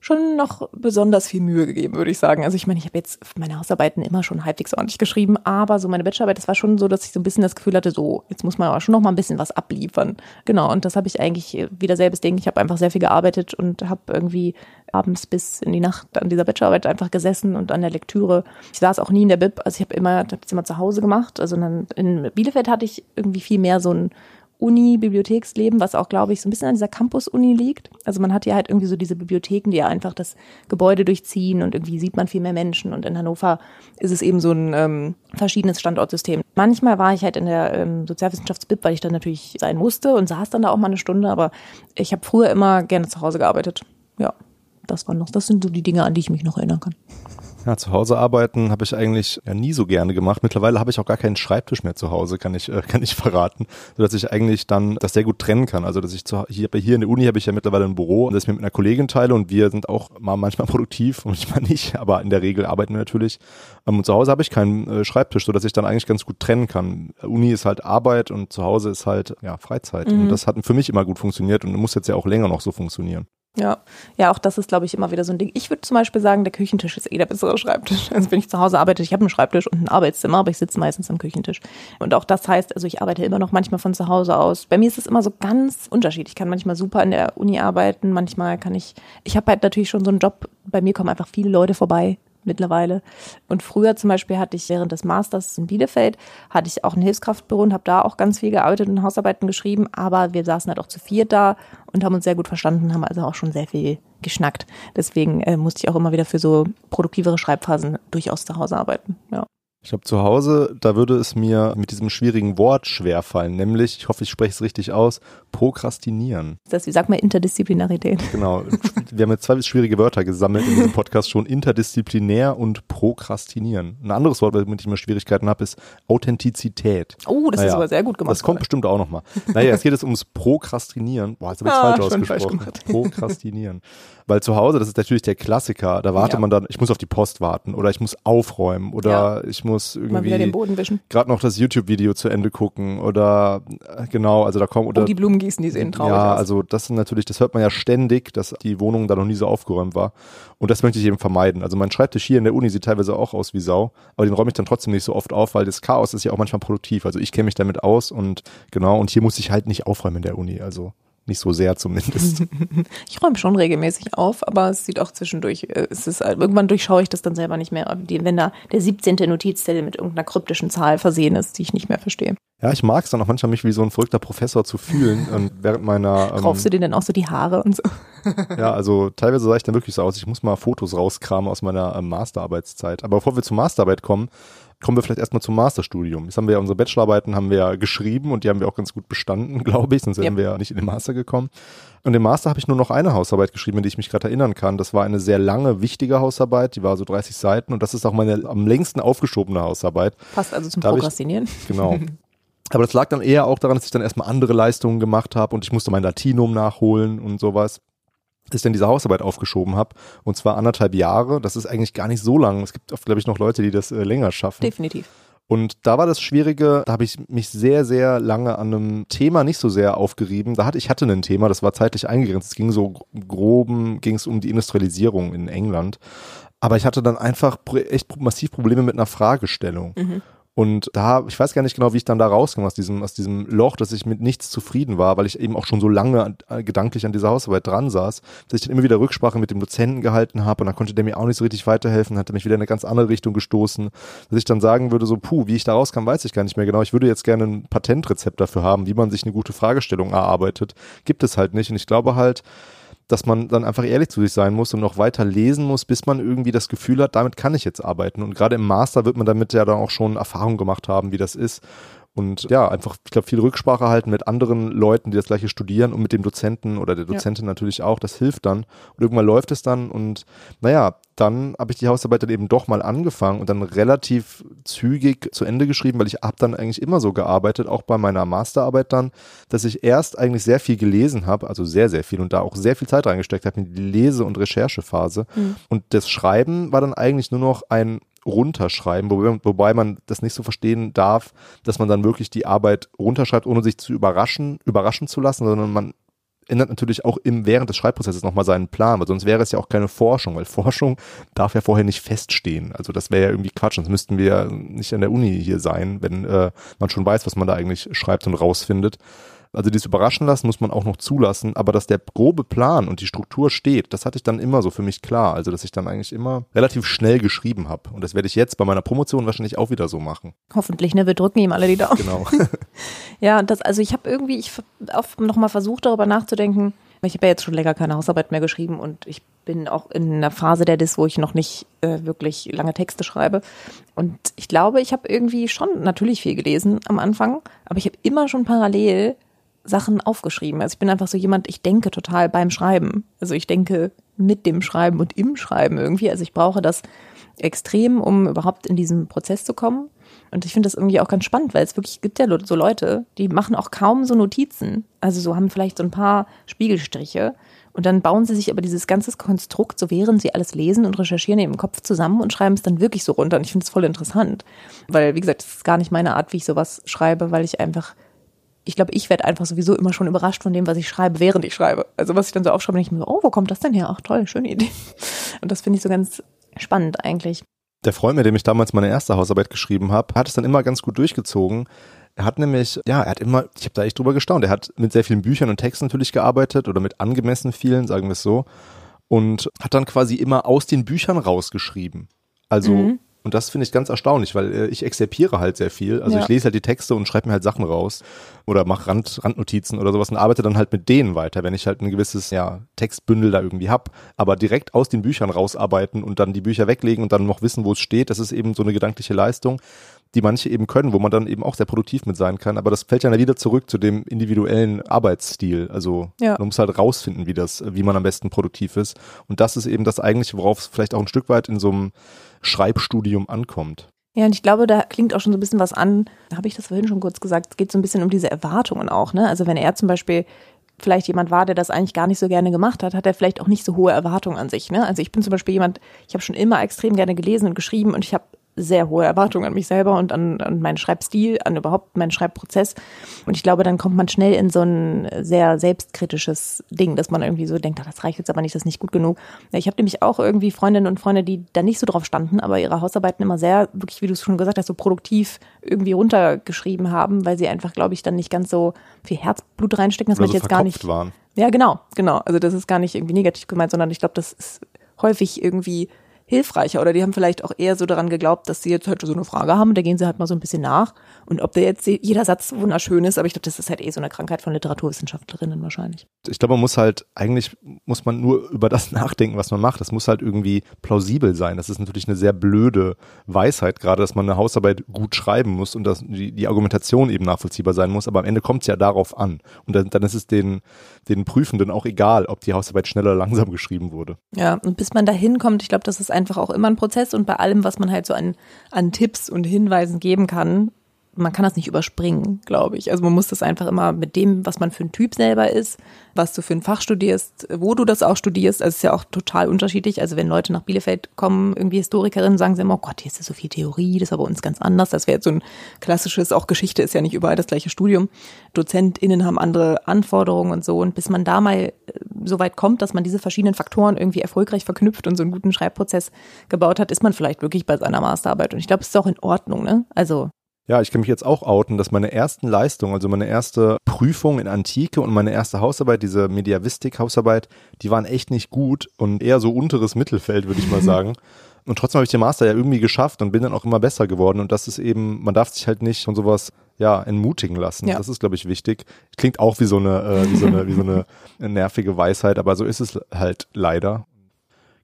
schon noch besonders viel Mühe gegeben, würde ich sagen. Also ich meine, ich habe jetzt meine Hausarbeiten immer schon halbwegs ordentlich geschrieben, aber so meine Bachelorarbeit, das war schon so, dass ich so ein bisschen das Gefühl hatte, so, jetzt muss man aber schon noch mal ein bisschen was abliefern. Genau, und das habe ich eigentlich wieder selbes Ding. Ich habe einfach sehr viel gearbeitet und habe irgendwie abends bis in die Nacht an dieser Bachelorarbeit einfach gesessen und an der Lektüre. Ich saß auch nie in der Bib, also ich habe immer, habe immer zu Hause gemacht. Also dann in Bielefeld hatte ich irgendwie viel mehr so ein Uni-Bibliotheksleben, was auch, glaube ich, so ein bisschen an dieser Campus-Uni liegt. Also man hat ja halt irgendwie so diese Bibliotheken, die ja einfach das Gebäude durchziehen und irgendwie sieht man viel mehr Menschen. Und in Hannover ist es eben so ein ähm, verschiedenes Standortsystem. Manchmal war ich halt in der ähm, Sozialwissenschafts-Bib, weil ich dann natürlich sein musste und saß dann da auch mal eine Stunde, aber ich habe früher immer gerne zu Hause gearbeitet. Ja, das waren noch, das sind so die Dinge, an die ich mich noch erinnern kann. Ja, zu Hause arbeiten habe ich eigentlich ja nie so gerne gemacht. Mittlerweile habe ich auch gar keinen Schreibtisch mehr zu Hause, kann ich, äh, *laughs* kann ich verraten, sodass ich eigentlich dann das sehr gut trennen kann. Also, dass ich zu, hier, hier in der Uni habe ich ja mittlerweile ein Büro, das ich mit einer Kollegin teile und wir sind auch mal manchmal *laughs* produktiv und manchmal nicht, aber in der Regel arbeiten wir natürlich. Ähm, und zu Hause habe ich keinen äh, Schreibtisch, sodass ich dann eigentlich ganz gut trennen kann. Uni ist halt Arbeit und zu Hause ist halt ja Freizeit. Mhm. Und das hat für mich immer gut funktioniert und muss jetzt ja auch länger noch so funktionieren. Ja, ja, auch das ist, glaube ich, immer wieder so ein Ding. Ich würde zum Beispiel sagen, der Küchentisch ist eh der bessere Schreibtisch. *laughs* Also wenn ich zu Hause arbeite, ich habe einen Schreibtisch und ein Arbeitszimmer, aber ich sitze meistens am Küchentisch. Und auch das heißt, also ich arbeite immer noch manchmal von zu Hause aus. Bei mir ist es immer so ganz unterschiedlich. Ich kann manchmal super in der Uni arbeiten, manchmal kann ich, ich habe halt natürlich schon so einen Job, bei mir kommen einfach viele Leute vorbei, mittlerweile. Und früher zum Beispiel hatte ich während des Masters in Bielefeld, hatte ich auch ein Hilfskraftbüro und habe da auch ganz viel gearbeitet und Hausarbeiten geschrieben. Aber wir saßen halt auch zu viert da und haben uns sehr gut verstanden, haben also auch schon sehr viel geschnackt. Deswegen äh, musste ich auch immer wieder für so produktivere Schreibphasen durchaus zu Hause arbeiten. Ja. Ich glaube, zu Hause, da würde es mir mit diesem schwierigen Wort schwerfallen, nämlich, ich hoffe, ich spreche es richtig aus, prokrastinieren. Das, wie sagt man, Interdisziplinarität. Genau. Wir haben jetzt zwei schwierige Wörter gesammelt in diesem Podcast schon, interdisziplinär und prokrastinieren. Ein anderes Wort, womit ich immer Schwierigkeiten habe, ist Authentizität. Oh, das Naja, ist aber sehr gut gemacht. Das kommt bestimmt auch nochmal. Naja, es geht jetzt ums Prokrastinieren. Boah, jetzt habe ich Ah, falsch falsch ausgesprochen. gemacht. *laughs* Prokrastinieren. Weil zu Hause, das ist natürlich der Klassiker, da wartet Ja. man dann, ich muss auf die Post warten oder ich muss aufräumen oder ich muss Den irgendwie Boden wischen. gerade noch das YouTube-Video zu Ende gucken oder äh, genau, also da kommen oder Oh, die Blumen gießen, die sehen traurig ja, aus. also das sind natürlich, das hört man ja ständig, dass die Wohnung da noch nie so aufgeräumt war. Und das möchte ich eben vermeiden. Also mein Schreibtisch hier in der Uni sieht teilweise auch aus wie Sau, aber den räume ich dann trotzdem nicht so oft auf, weil das Chaos ist ja auch manchmal produktiv. Also ich kenne mich damit aus und genau, und hier muss ich halt nicht aufräumen in der Uni. Also nicht so sehr zumindest. *laughs* Ich räume schon regelmäßig auf, aber es sieht auch zwischendurch, äh, es ist halt, irgendwann durchschaue ich das dann selber nicht mehr, wenn da der 17. Notizzettel mit irgendeiner kryptischen Zahl versehen ist, die ich nicht mehr verstehe. ja, ich mag es dann auch manchmal, mich wie so ein verrückter Professor zu fühlen. Und während meiner ähm, Raufst du dir dann auch so die Haare und so? Ja, also teilweise sah ich dann wirklich so aus. Ich muss mal Fotos rauskramen aus meiner ähm, Masterarbeitszeit. Aber bevor wir zur Masterarbeit kommen, kommen wir vielleicht erstmal zum Masterstudium. Jetzt haben wir ja unsere Bachelorarbeiten haben wir ja geschrieben und die haben wir auch ganz gut bestanden, *laughs* glaube ich, sonst wären Yep. wir ja nicht in den Master gekommen. Und im Master habe ich nur noch eine Hausarbeit geschrieben, an die ich mich gerade erinnern kann. Das war eine sehr lange, wichtige Hausarbeit, die war so 30 Seiten und das ist auch meine am längsten aufgeschobene Hausarbeit. Passt also zum ich- Prokrastinieren. Genau. *laughs* Aber das lag dann eher auch daran, dass ich dann erstmal andere Leistungen gemacht habe und ich musste mein Latinum nachholen und sowas. Ich dann diese Hausarbeit aufgeschoben habe. Und zwar anderthalb Jahre. Das ist eigentlich gar nicht so lang. Es gibt oft, glaube ich, noch Leute, die das äh, länger schaffen. Definitiv. Und da war das Schwierige, da habe ich mich sehr, sehr lange an einem Thema nicht so sehr aufgerieben. Da hatte ich hatte ein Thema, das war zeitlich eingegrenzt. Es ging so groben, ging es um die Industrialisierung in England. Aber ich hatte dann einfach echt massiv Probleme mit einer Fragestellung. Und da, ich weiß gar nicht genau, wie ich dann da rauskam aus diesem, aus diesem Loch, dass ich mit nichts zufrieden war, weil ich eben auch schon so lange an- äh, gedanklich an dieser Hausarbeit dran saß, dass ich dann immer wieder Rücksprache mit dem Dozenten gehalten habe und dann konnte der mir auch nicht so richtig weiterhelfen, hatte mich wieder in eine ganz andere Richtung gestoßen, dass ich dann sagen würde, so, puh, wie ich da rauskam, weiß ich gar nicht mehr genau. Ich würde jetzt gerne ein Patentrezept dafür haben, wie man sich eine gute Fragestellung erarbeitet. Gibt es halt nicht. Und ich glaube halt, dass man dann einfach ehrlich zu sich sein muss und noch weiter lesen muss, bis man irgendwie das Gefühl hat, damit kann ich jetzt arbeiten. Und gerade im Master wird man damit ja dann auch schon Erfahrung gemacht haben, wie das ist. Und ja, einfach, ich glaube, viel Rücksprache halten mit anderen Leuten, die das gleiche studieren und mit dem Dozenten oder der Dozentin natürlich auch, das hilft dann. Und irgendwann läuft es dann und naja, dann habe ich die Hausarbeit dann eben doch mal angefangen und dann relativ zügig zu Ende geschrieben, weil ich habe dann eigentlich immer so gearbeitet, auch bei meiner Masterarbeit dann, dass ich erst eigentlich sehr viel gelesen habe, also sehr, sehr viel und da auch sehr viel Zeit reingesteckt habe in die Lese- und Recherchephase. Und das Schreiben war dann eigentlich nur noch ein runterschreiben, wobei, wobei man das nicht so verstehen darf, dass man dann wirklich die Arbeit runterschreibt, ohne sich zu überraschen, überraschen zu lassen, sondern man ändert natürlich auch im während des Schreibprozesses nochmal seinen Plan, weil sonst wäre es ja auch keine Forschung, weil Forschung darf ja vorher nicht feststehen. Also das wäre ja irgendwie Quatsch, sonst müssten wir ja nicht an der Uni hier sein, wenn äh, man schon weiß, was man da eigentlich schreibt und rausfindet. Also dieses Überraschen lassen muss man auch noch zulassen, aber dass der grobe Plan und die Struktur steht, das hatte ich dann immer so für mich klar. Also dass ich dann eigentlich immer relativ schnell geschrieben habe. Und das werde ich jetzt bei meiner Promotion wahrscheinlich auch wieder so machen. Hoffentlich, ne? Wir drücken ihm alle die Daumen. Genau. *laughs* Ja, das, also ich habe irgendwie, ich habe nochmal versucht, darüber nachzudenken. Ich habe ja jetzt schon länger keine Hausarbeit mehr geschrieben und ich bin auch in einer Phase der Dis, wo ich noch nicht äh, wirklich lange Texte schreibe. Und ich glaube, ich habe irgendwie schon natürlich viel gelesen am Anfang, aber ich habe immer schon parallel Sachen aufgeschrieben. Also ich bin einfach so jemand, ich denke total beim Schreiben. Also ich denke mit dem Schreiben und im Schreiben irgendwie. Also ich brauche das extrem, um überhaupt in diesen Prozess zu kommen. Und ich finde das irgendwie auch ganz spannend, weil es wirklich gibt ja so Leute, die machen auch kaum so Notizen. Also so haben vielleicht so ein paar Spiegelstriche und dann bauen sie sich aber dieses ganze Konstrukt, so während sie alles lesen und recherchieren, im Kopf zusammen und schreiben es dann wirklich so runter. Und ich finde es voll interessant, weil wie gesagt, das ist gar nicht meine Art, wie ich sowas schreibe, weil ich einfach ich glaube, ich werde einfach sowieso immer schon überrascht von dem, was ich schreibe, während ich schreibe. Also was ich dann so aufschreibe, denke ich mir so, oh, wo kommt das denn her? Ach toll, schöne Idee. *laughs* Und das finde ich so ganz spannend eigentlich. Der Freund, mit dem ich damals meine erste Hausarbeit geschrieben habe, hat es dann immer ganz gut durchgezogen. Er hat nämlich, ja, er hat immer, ich habe da echt drüber gestaunt, er hat mit sehr vielen Büchern und Texten natürlich gearbeitet oder mit angemessen vielen, sagen wir es so, und hat dann quasi immer aus den Büchern rausgeschrieben. Also, Mhm. Und das finde ich ganz erstaunlich, weil äh, ich exerpiere halt sehr viel. Also Ja. ich lese halt die Texte und schreibe mir halt Sachen raus. oder mache Rand, Randnotizen oder sowas und arbeite dann halt mit denen weiter, wenn ich halt ein gewisses ja, Textbündel da irgendwie hab. Aber direkt aus den Büchern rausarbeiten und dann die Bücher weglegen und dann noch wissen, wo es steht, das ist eben so eine gedankliche Leistung, die manche eben können, wo man dann eben auch sehr produktiv mit sein kann. Aber das fällt ja wieder zurück zu dem individuellen Arbeitsstil. Also ja. man muss halt rausfinden, wie das, wie man am besten produktiv ist. Und das ist eben das eigentliche, worauf es vielleicht auch ein Stück weit in so einem Schreibstudium ankommt. Ja, und ich glaube, da klingt auch schon so ein bisschen was an. Da habe ich das vorhin schon kurz gesagt. Es geht so ein bisschen um diese Erwartungen auch. Ne? Also wenn er zum Beispiel vielleicht jemand war, der das eigentlich gar nicht so gerne gemacht hat, hat er vielleicht auch nicht so hohe Erwartungen an sich. Ne? Also ich bin zum Beispiel jemand, ich habe schon immer extrem gerne gelesen und geschrieben und ich habe sehr hohe Erwartungen an mich selber und an, an meinen Schreibstil, an überhaupt meinen Schreibprozess. Und ich glaube, dann kommt man schnell in so ein sehr selbstkritisches Ding, dass man irgendwie so denkt, ach, das reicht jetzt aber nicht, das ist nicht gut genug. Ich habe nämlich auch irgendwie Freundinnen und Freunde, die da nicht so drauf standen, aber ihre Hausarbeiten immer sehr, wirklich, wie du es schon gesagt hast, so produktiv irgendwie runtergeschrieben haben, weil sie einfach, glaube ich, dann nicht ganz so viel Herzblut reinstecken, dass man so jetzt gar nicht. Waren. Ja, genau, genau. Also das ist gar nicht irgendwie negativ gemeint, sondern ich glaube, das ist häufig irgendwie hilfreicher oder die haben vielleicht auch eher so daran geglaubt, dass sie jetzt halt so eine Frage haben, da gehen sie halt mal so ein bisschen nach und ob der jetzt jeder Satz wunderschön ist, aber ich glaube, das ist halt eh so eine Krankheit von Literaturwissenschaftlerinnen wahrscheinlich. Ich glaube, man muss halt eigentlich muss man nur über das *laughs* nachdenken, was man macht. Das muss halt irgendwie plausibel sein. Das ist natürlich eine sehr blöde Weisheit gerade, dass man eine Hausarbeit gut schreiben muss und dass die, die Argumentation eben nachvollziehbar sein muss, aber am Ende kommt es ja darauf an und dann, dann ist es den den Prüfenden auch egal, ob die Hausarbeit schnell oder *laughs* langsam geschrieben wurde. Ja, und bis man da hinkommt, ich glaube, das ist einfach auch immer ein Prozess und bei allem, was man halt so an, an Tipps und Hinweisen geben kann, man kann das nicht überspringen, glaube ich. Also man muss das einfach immer mit dem, was man für ein Typ selber ist, was du für ein Fach studierst, wo du das auch studierst. Also ist ja auch total unterschiedlich. Also wenn Leute nach Bielefeld kommen, irgendwie Historikerinnen, sagen sie immer, oh Gott, hier ist ja so viel Theorie, das ist aber uns ganz anders. Das wäre jetzt so ein klassisches, auch Geschichte ist ja nicht überall das gleiche Studium. DozentInnen haben andere Anforderungen und so. Und bis man da mal äh, so weit kommt, dass man diese verschiedenen Faktoren irgendwie erfolgreich verknüpft und so einen guten Schreibprozess gebaut hat, ist man vielleicht wirklich bei seiner Masterarbeit. Und ich glaube, es ist auch in Ordnung, ne? Also ja, ich kann mich jetzt auch outen, dass meine ersten Leistungen, also meine erste Prüfung in Antike und meine erste Hausarbeit, diese Mediavistik-Hausarbeit, die waren echt nicht gut und eher so unteres Mittelfeld, würde ich mal sagen. Und trotzdem habe ich den Master ja irgendwie geschafft und bin dann auch immer besser geworden. Und das ist eben, man darf sich halt nicht von sowas ja entmutigen lassen. Ja. Das ist, glaube ich, wichtig. Klingt auch wie so eine, äh, wie so eine, wie so eine *laughs* nervige Weisheit, aber so ist es halt leider.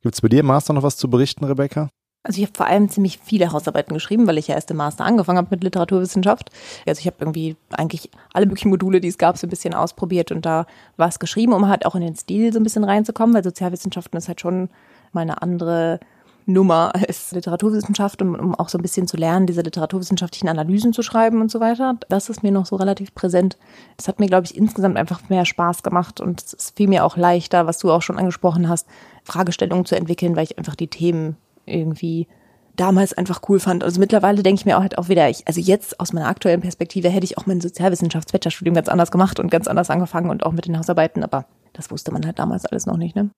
Gibt es bei dir im Master noch was zu berichten, Rebecca? Also ich habe vor allem ziemlich viele Hausarbeiten geschrieben, weil ich ja erst im Master angefangen habe mit Literaturwissenschaft. Also ich habe irgendwie eigentlich alle möglichen Module, die es gab, so ein bisschen ausprobiert und da war es geschrieben, um halt auch in den Stil so ein bisschen reinzukommen, weil Sozialwissenschaften ist halt schon mal eine andere Nummer als Literaturwissenschaft, um, um auch so ein bisschen zu lernen, diese literaturwissenschaftlichen Analysen zu schreiben und so weiter. Das ist mir noch so relativ präsent. Das hat mir, glaube ich, insgesamt einfach mehr Spaß gemacht und es fiel mir auch leichter, was du auch schon angesprochen hast, Fragestellungen zu entwickeln, weil ich einfach die Themen irgendwie damals einfach cool fand. Also mittlerweile denke ich mir auch halt auch wieder, ich, also jetzt aus meiner aktuellen Perspektive hätte ich auch mein Sozialwissenschafts-Bachelorstudium ganz anders gemacht und ganz anders angefangen und auch mit den Hausarbeiten, aber das wusste man halt damals alles noch nicht, ne?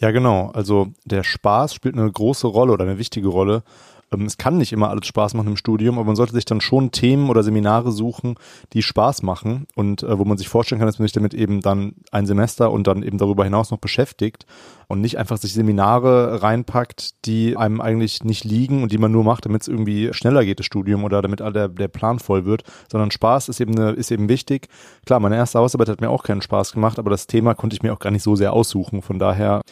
Ja, genau. Also der Spaß spielt eine große Rolle oder eine wichtige Rolle es kann nicht immer alles Spaß machen im Studium, aber man sollte sich dann schon Themen oder Seminare suchen, die Spaß machen und äh, wo man sich vorstellen kann, dass man sich damit eben dann ein Semester und dann eben darüber hinaus noch beschäftigt und nicht einfach sich Seminare reinpackt, die einem eigentlich nicht liegen und die man nur macht, damit es irgendwie schneller geht, das Studium oder damit der, der Plan voll wird, sondern Spaß ist eben, eine, ist eben wichtig. Klar, meine erste Hausarbeit hat mir auch keinen Spaß gemacht, aber das Thema konnte ich mir auch gar nicht so sehr aussuchen. Von daher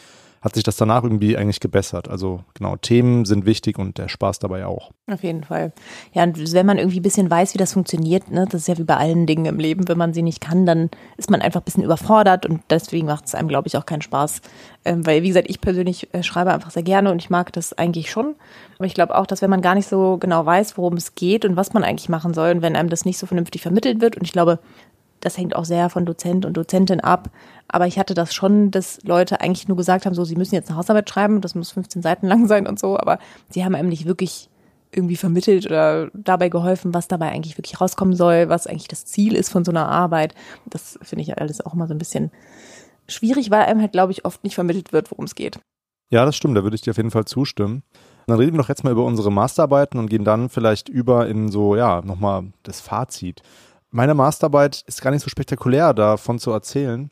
hat sich das danach irgendwie eigentlich gebessert. Also genau, Themen sind wichtig und der Spaß dabei auch. Auf jeden Fall. Ja, und wenn man irgendwie ein bisschen weiß, wie das funktioniert, ne, das ist ja wie bei allen Dingen im Leben, wenn man sie nicht kann, dann ist man einfach ein bisschen überfordert und deswegen macht es einem, glaube ich, auch keinen Spaß. Ähm, weil, wie gesagt, ich persönlich äh, schreibe einfach sehr gerne und ich mag das eigentlich schon. Aber ich glaube auch, dass wenn man gar nicht so genau weiß, worum es geht und was man eigentlich machen soll und wenn einem das nicht so vernünftig vermittelt wird und ich glaube, das hängt auch sehr von Dozent und Dozentin ab. Aber ich hatte das schon, dass Leute eigentlich nur gesagt haben, so, sie müssen jetzt eine Hausarbeit schreiben, das muss 15 Seiten lang sein und so, aber sie haben einem nicht wirklich irgendwie vermittelt oder dabei geholfen, was dabei eigentlich wirklich rauskommen soll, was eigentlich das Ziel ist von so einer Arbeit. Das finde ich alles auch immer so ein bisschen schwierig, weil einem halt, glaube ich, oft nicht vermittelt wird, worum es geht. Ja, das stimmt, da würde ich dir auf jeden Fall zustimmen. Dann reden wir doch jetzt mal über unsere Masterarbeiten und gehen dann vielleicht über in so, ja, nochmal das Fazit meine Masterarbeit ist gar nicht so spektakulär davon zu erzählen.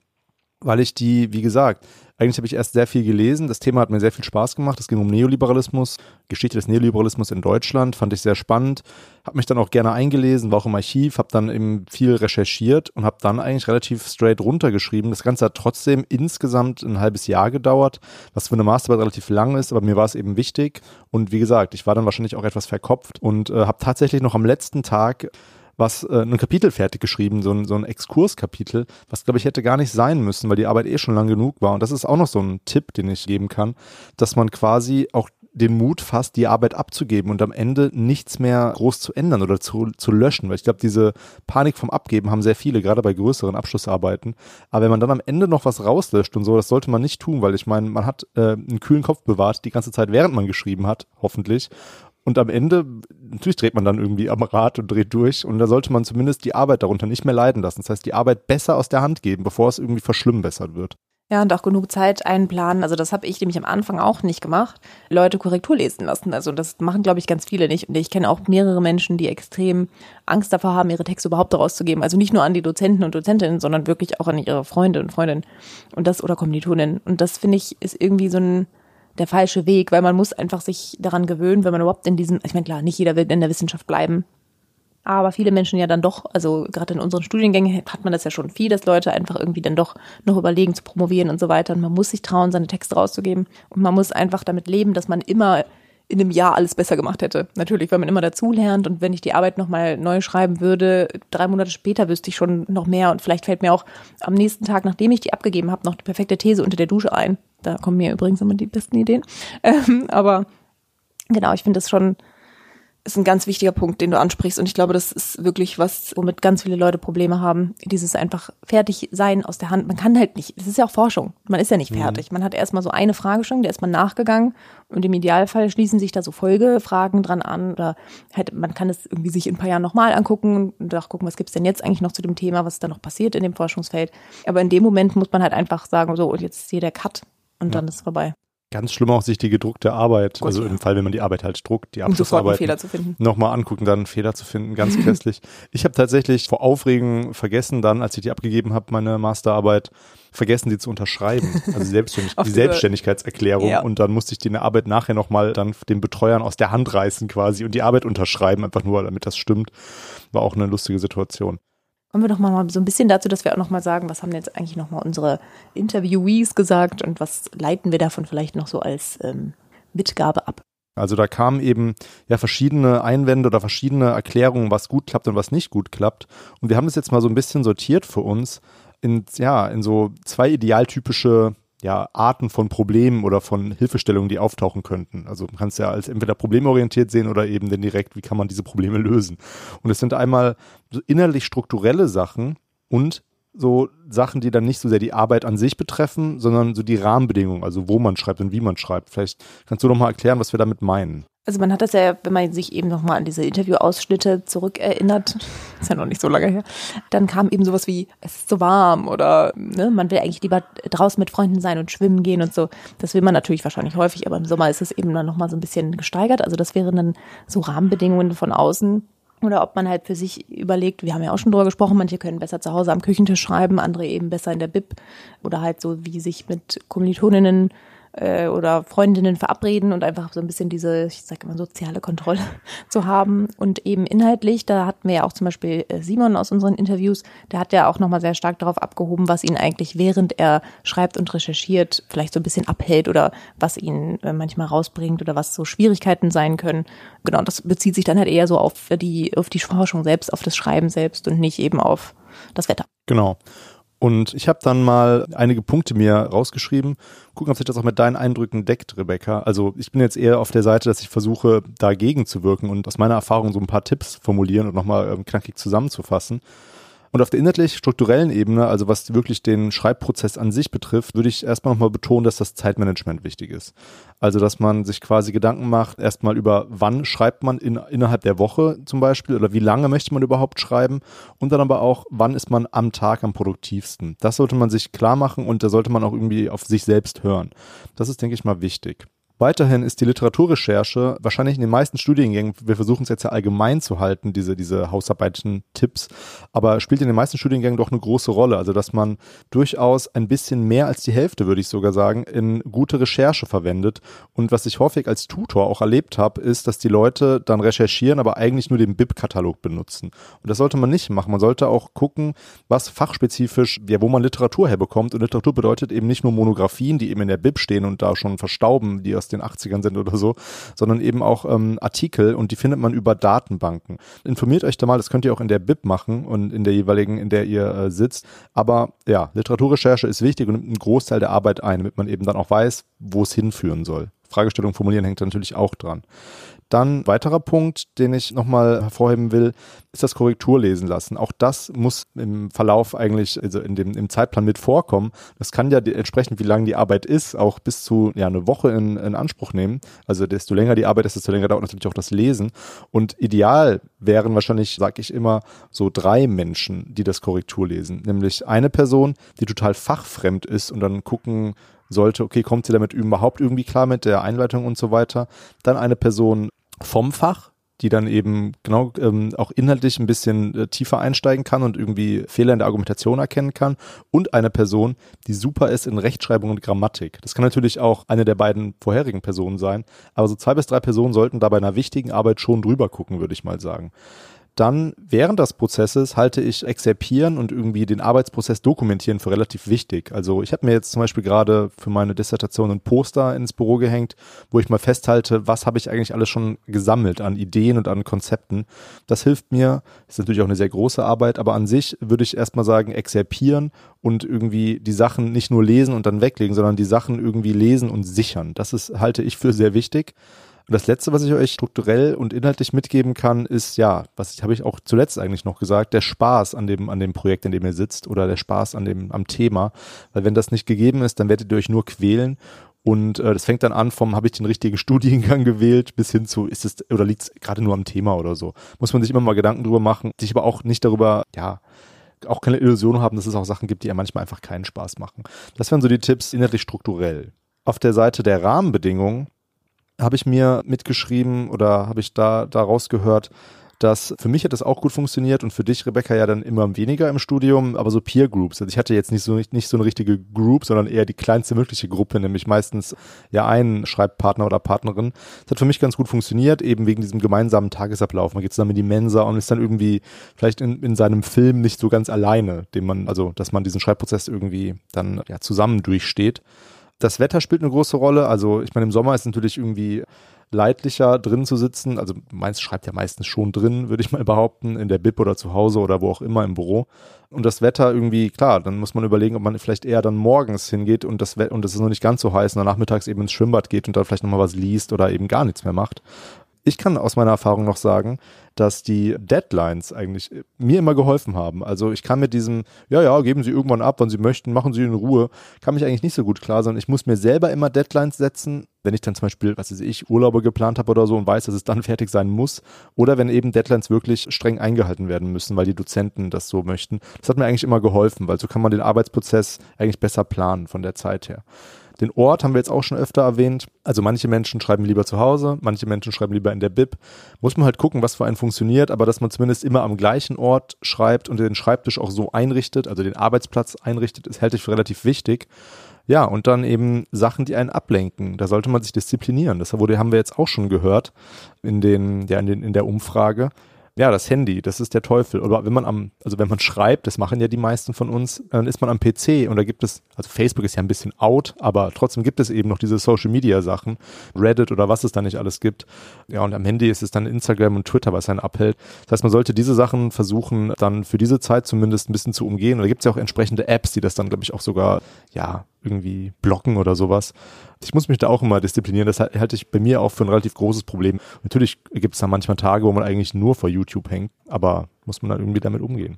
weil ich die, wie gesagt, eigentlich habe ich erst sehr viel gelesen. Das Thema hat mir sehr viel Spaß gemacht. Es ging um Neoliberalismus, Geschichte des Neoliberalismus in Deutschland, fand ich sehr spannend. Habe mich dann auch gerne eingelesen, war auch im Archiv, habe dann eben viel recherchiert und habe dann eigentlich relativ straight runtergeschrieben. Das Ganze hat trotzdem insgesamt ein halbes Jahr gedauert, was für eine Masterarbeit relativ lang ist, aber mir war es eben wichtig. Und wie gesagt, ich war dann wahrscheinlich auch etwas verkopft und äh, habe tatsächlich noch am letzten Tag was äh, ein Kapitel fertig geschrieben, so ein, so ein Exkurskapitel, was glaube ich hätte gar nicht sein müssen, weil die Arbeit eh schon lang genug war. Und das ist auch noch so ein Tipp, den ich geben kann, dass man quasi auch den Mut fasst, die Arbeit abzugeben und am Ende nichts mehr groß zu ändern oder zu, zu löschen. Weil ich glaube, diese Panik vom Abgeben haben sehr viele, gerade bei größeren Abschlussarbeiten. Aber wenn man dann am Ende noch was rauslöscht und so, das sollte man nicht tun, weil ich meine, man hat äh, einen kühlen Kopf bewahrt die ganze Zeit, während man geschrieben hat, hoffentlich. Und am Ende, natürlich dreht man dann irgendwie am Rad und dreht durch. Und da sollte man zumindest die Arbeit darunter nicht mehr leiden lassen. Das heißt, die Arbeit besser aus der Hand geben, bevor es irgendwie verschlimmbessert wird. Ja, und auch genug Zeit einplanen. Also das habe ich nämlich am Anfang auch nicht gemacht. Leute Korrektur lesen lassen. Also das machen, glaube ich, ganz viele nicht. Und ich kenne auch mehrere Menschen, die extrem Angst davor haben, ihre Texte überhaupt rauszugeben. Also nicht nur an die Dozenten und Dozentinnen, sondern wirklich auch an ihre Freunde und Freundinnen und das oder Kommilitoninnen. Und das finde ich ist irgendwie so ein der falsche Weg, weil man muss einfach sich daran gewöhnen, wenn man überhaupt in diesem, ich meine klar, nicht jeder will in der Wissenschaft bleiben, aber viele Menschen ja dann doch, also gerade in unseren Studiengängen hat man das ja schon viel, dass Leute einfach irgendwie dann doch noch überlegen zu promovieren und so weiter. Und man muss sich trauen, seine Texte rauszugeben. Und man muss einfach damit leben, dass man immer in einem Jahr alles besser gemacht hätte. Natürlich, weil man immer dazulernt und wenn ich die Arbeit nochmal neu schreiben würde, drei Monate später wüsste ich schon noch mehr und vielleicht fällt mir auch am nächsten Tag, nachdem ich die abgegeben habe, noch die perfekte These unter der Dusche ein. Da kommen mir übrigens immer die besten Ideen. Ähm, aber genau, ich finde das schon ist ein ganz wichtiger Punkt, den du ansprichst. Und ich glaube, das ist wirklich was, womit ganz viele Leute Probleme haben. Dieses einfach fertig sein aus der Hand. Man kann halt nicht, das ist ja auch Forschung. Man ist ja nicht mhm. fertig. Man hat erstmal so eine Fragestellung, der ist man nachgegangen. Und im Idealfall schließen sich da so Folgefragen dran an. Oder halt, man kann es irgendwie sich in ein paar Jahren nochmal angucken und auch gucken, was gibt's denn jetzt eigentlich noch zu dem Thema, was ist da noch passiert in dem Forschungsfeld. Aber in dem Moment muss man halt einfach sagen, so, und jetzt ist hier der Cut und ja. dann ist es vorbei. Ganz schlimm auch sich die gedruckte Arbeit, Gott, also ja. im Fall, wenn man die Arbeit halt druckt, die Abschlussarbeit nochmal angucken, dann einen Fehler zu finden, ganz *laughs* grässlich. Ich habe tatsächlich vor Aufregen vergessen dann, als ich die abgegeben habe, meine Masterarbeit, vergessen, die zu unterschreiben. Also die, Selbstständig *laughs* die Selbstständigkeitserklärung. Ja. Und dann musste ich die Arbeit nachher nochmal dann den Betreuern aus der Hand reißen quasi und die Arbeit unterschreiben, einfach nur, damit das stimmt. War auch eine lustige Situation. Kommen wir doch mal so ein bisschen dazu, dass wir auch noch mal sagen, was haben jetzt eigentlich noch mal unsere Interviewees gesagt und was leiten wir davon vielleicht noch so als ähm, Mitgabe ab? Also da kamen eben ja verschiedene Einwände oder verschiedene Erklärungen, was gut klappt und was nicht gut klappt. Und wir haben das jetzt mal so ein bisschen sortiert für uns in, ja, in so zwei idealtypische ja, Arten von Problemen oder von Hilfestellungen, die auftauchen könnten. Also man kann es ja als entweder problemorientiert sehen oder eben dann direkt, wie kann man diese Probleme lösen. Und es sind einmal so innerlich strukturelle Sachen und so Sachen, die dann nicht so sehr die Arbeit an sich betreffen, sondern so die Rahmenbedingungen, also wo man schreibt und wie man schreibt. Vielleicht kannst du noch mal erklären, was wir damit meinen. Also man hat das ja, wenn man sich eben nochmal an diese Interviewausschnitte zurückerinnert, *laughs* ist ja noch nicht so lange her, dann kam eben sowas wie, es ist so warm oder ne, man will eigentlich lieber draußen mit Freunden sein und schwimmen gehen und so. Das will man natürlich wahrscheinlich häufig, aber im Sommer ist es eben dann nochmal so ein bisschen gesteigert. Also das wären dann so Rahmenbedingungen von außen. Oder ob man halt für sich überlegt, wir haben ja auch schon drüber gesprochen, manche können besser zu Hause am Küchentisch schreiben, andere eben besser in der Bib oder halt so, wie sich mit Kommilitoninnen äh, oder Freundinnen verabreden und einfach so ein bisschen diese, ich sage immer, soziale Kontrolle *laughs* zu haben. Und eben inhaltlich, da hatten wir ja auch zum Beispiel äh, Simon aus unseren Interviews, der hat ja auch nochmal sehr stark darauf abgehoben, was ihn eigentlich während er schreibt und recherchiert vielleicht so ein bisschen abhält oder was ihn äh, manchmal rausbringt oder was so Schwierigkeiten sein können. Genau, das bezieht sich dann halt eher so auf die, auf die Forschung selbst, auf das Schreiben selbst und nicht eben auf das Wetter. Genau. Und ich habe dann mal einige Punkte mir rausgeschrieben. Gucken, ob sich das auch mit deinen Eindrücken deckt, Rebecca. Also ich bin jetzt eher auf der Seite, dass ich versuche, dagegen zu wirken und aus meiner Erfahrung so ein paar Tipps formulieren und nochmal ähm, knackig zusammenzufassen. Und auf der inhaltlich-strukturellen Ebene, also was wirklich den Schreibprozess an sich betrifft, würde ich erstmal nochmal betonen, dass das Zeitmanagement wichtig ist. Also, dass man sich quasi Gedanken macht, erstmal über wann schreibt man in, innerhalb der Woche zum Beispiel oder wie lange möchte man überhaupt schreiben und dann aber auch, wann ist man am Tag am produktivsten. Das sollte man sich klar machen und da sollte man auch irgendwie auf sich selbst hören. Das ist, denke ich mal, wichtig. Weiterhin ist die Literaturrecherche wahrscheinlich in den meisten Studiengängen, wir versuchen es jetzt ja allgemein zu halten, diese, diese Hausarbeiten-Tipps, aber spielt in den meisten Studiengängen doch eine große Rolle. Also, dass man durchaus ein bisschen mehr als die Hälfte, würde ich sogar sagen, in gute Recherche verwendet. Und was ich häufig als Tutor auch erlebt habe, ist, dass die Leute dann recherchieren, aber eigentlich nur den BIP-Katalog benutzen. Und das sollte man nicht machen. Man sollte auch gucken, was fachspezifisch, ja, wo man Literatur herbekommt. Und Literatur bedeutet eben nicht nur Monographien, die eben in der BIP stehen und da schon verstauben, die aus den 80ern sind oder so, sondern eben auch ähm, Artikel und die findet man über Datenbanken. Informiert euch da mal, das könnt ihr auch in der BIP machen und in der jeweiligen, in der ihr äh, sitzt. Aber ja, Literaturrecherche ist wichtig und nimmt einen Großteil der Arbeit ein, damit man eben dann auch weiß, wo es hinführen soll. Fragestellung formulieren hängt natürlich auch dran. Dann weiterer Punkt, den ich nochmal hervorheben will, ist das Korrekturlesen lassen. Auch das muss im Verlauf eigentlich, also in dem, im Zeitplan mit vorkommen. Das kann ja entsprechend, wie lang die Arbeit ist, auch bis zu ja, eine Woche in, in Anspruch nehmen. Also desto länger die Arbeit ist, desto länger dauert natürlich auch das Lesen. Und ideal wären wahrscheinlich, sage ich immer, so drei Menschen, die das Korrektur lesen. Nämlich eine Person, die total fachfremd ist und dann gucken, sollte, okay, kommt sie damit überhaupt irgendwie klar mit der Einleitung und so weiter. Dann eine Person vom Fach, die dann eben genau ähm, auch inhaltlich ein bisschen äh, tiefer einsteigen kann und irgendwie Fehler in der Argumentation erkennen kann. Und eine Person, die super ist in Rechtschreibung und Grammatik. Das kann natürlich auch eine der beiden vorherigen Personen sein, aber so zwei bis drei Personen sollten da bei einer wichtigen Arbeit schon drüber gucken, würde ich mal sagen dann während des Prozesses halte ich Exerpieren und irgendwie den Arbeitsprozess dokumentieren für relativ wichtig. Also ich habe mir jetzt zum Beispiel gerade für meine Dissertation ein Poster ins Büro gehängt, wo ich mal festhalte, was habe ich eigentlich alles schon gesammelt an Ideen und an Konzepten. Das hilft mir, ist natürlich auch eine sehr große Arbeit, aber an sich würde ich erstmal sagen, exerpieren und irgendwie die Sachen nicht nur lesen und dann weglegen, sondern die Sachen irgendwie lesen und sichern. Das ist, halte ich für sehr wichtig. Und das Letzte, was ich euch strukturell und inhaltlich mitgeben kann, ist ja, was habe ich auch zuletzt eigentlich noch gesagt, der Spaß an dem, an dem Projekt, in dem ihr sitzt oder der Spaß an dem, am Thema. Weil wenn das nicht gegeben ist, dann werdet ihr euch nur quälen und äh, das fängt dann an vom, habe ich den richtigen Studiengang *laughs* gewählt, bis hin zu, ist es oder liegt es gerade nur am Thema oder so. Muss man sich immer mal Gedanken drüber machen, sich aber auch nicht darüber, ja, auch keine Illusion haben, dass es auch Sachen gibt, die ja manchmal einfach keinen Spaß machen. Das wären so die Tipps inhaltlich strukturell. Auf der Seite der Rahmenbedingungen habe ich mir mitgeschrieben oder habe ich da daraus gehört, dass für mich hat das auch gut funktioniert und für dich, Rebecca, ja dann immer weniger im Studium, aber so Peer Groups. Also ich hatte jetzt nicht so nicht, nicht so eine richtige Group, sondern eher die kleinste mögliche Gruppe, nämlich meistens ja einen Schreibpartner oder Partnerin. Das hat für mich ganz gut funktioniert, eben wegen diesem gemeinsamen Tagesablauf. Man geht zusammen in die Mensa und ist dann irgendwie vielleicht in, in seinem Film nicht so ganz alleine, dem man, also dass man diesen Schreibprozess irgendwie dann ja zusammen durchsteht. Das Wetter spielt eine große Rolle. Also ich meine, im Sommer ist natürlich irgendwie leidlicher drin zu sitzen. Also meins schreibt ja meistens schon drin, würde ich mal behaupten, in der Bib oder zu Hause oder wo auch immer im Büro. Und das Wetter irgendwie, klar, dann muss man überlegen, ob man vielleicht eher dann morgens hingeht und das und es ist noch nicht ganz so heiß und dann nachmittags eben ins Schwimmbad geht und dann vielleicht nochmal was liest oder eben gar nichts mehr macht. Ich kann aus meiner Erfahrung noch sagen, dass die Deadlines eigentlich mir immer geholfen haben. Also ich kann mit diesem, ja, ja, geben Sie irgendwann ab, wann Sie möchten, machen Sie in Ruhe, kann mich eigentlich nicht so gut klar, sondern ich muss mir selber immer Deadlines setzen, wenn ich dann zum Beispiel, was weiß ich, Urlaube geplant habe oder so und weiß, dass es dann *laughs* fertig sein muss. Oder wenn eben Deadlines wirklich streng eingehalten werden müssen, weil die Dozenten das so möchten. Das hat mir eigentlich immer geholfen, weil so kann man den Arbeitsprozess eigentlich besser planen von der Zeit her. Den Ort haben wir jetzt auch schon öfter erwähnt. Also manche Menschen schreiben lieber zu Hause, manche Menschen schreiben lieber in der Bib. Muss man halt gucken, was für einen funktioniert, aber dass man zumindest immer am gleichen Ort schreibt und den Schreibtisch auch so einrichtet, also den Arbeitsplatz einrichtet, ist, halte ich für relativ wichtig. Ja, und dann eben Sachen, die einen ablenken. Da sollte man sich disziplinieren. Das haben wir jetzt auch schon gehört in den, ja, in, den, in der Umfrage. Ja, das Handy, das ist der Teufel. Oder wenn man am, also wenn man schreibt, das machen ja die meisten von uns, dann ist man am PC und da gibt es, also Facebook ist ja ein bisschen out, aber trotzdem gibt es eben noch diese Social Media Sachen, Reddit oder was es da nicht alles gibt. Ja, und am Handy ist es dann Instagram und Twitter, was einen abhält. Das heißt, man sollte diese Sachen versuchen, dann für diese Zeit zumindest ein bisschen zu umgehen. Und da gibt es ja auch entsprechende Apps, die das dann, glaube ich, auch sogar, ja, irgendwie blocken oder sowas. Ich muss mich da auch immer disziplinieren. Das halte ich bei mir auch für ein relativ großes Problem. Natürlich gibt es da manchmal Tage, wo man eigentlich nur vor YouTube hängt, aber muss man dann irgendwie damit umgehen.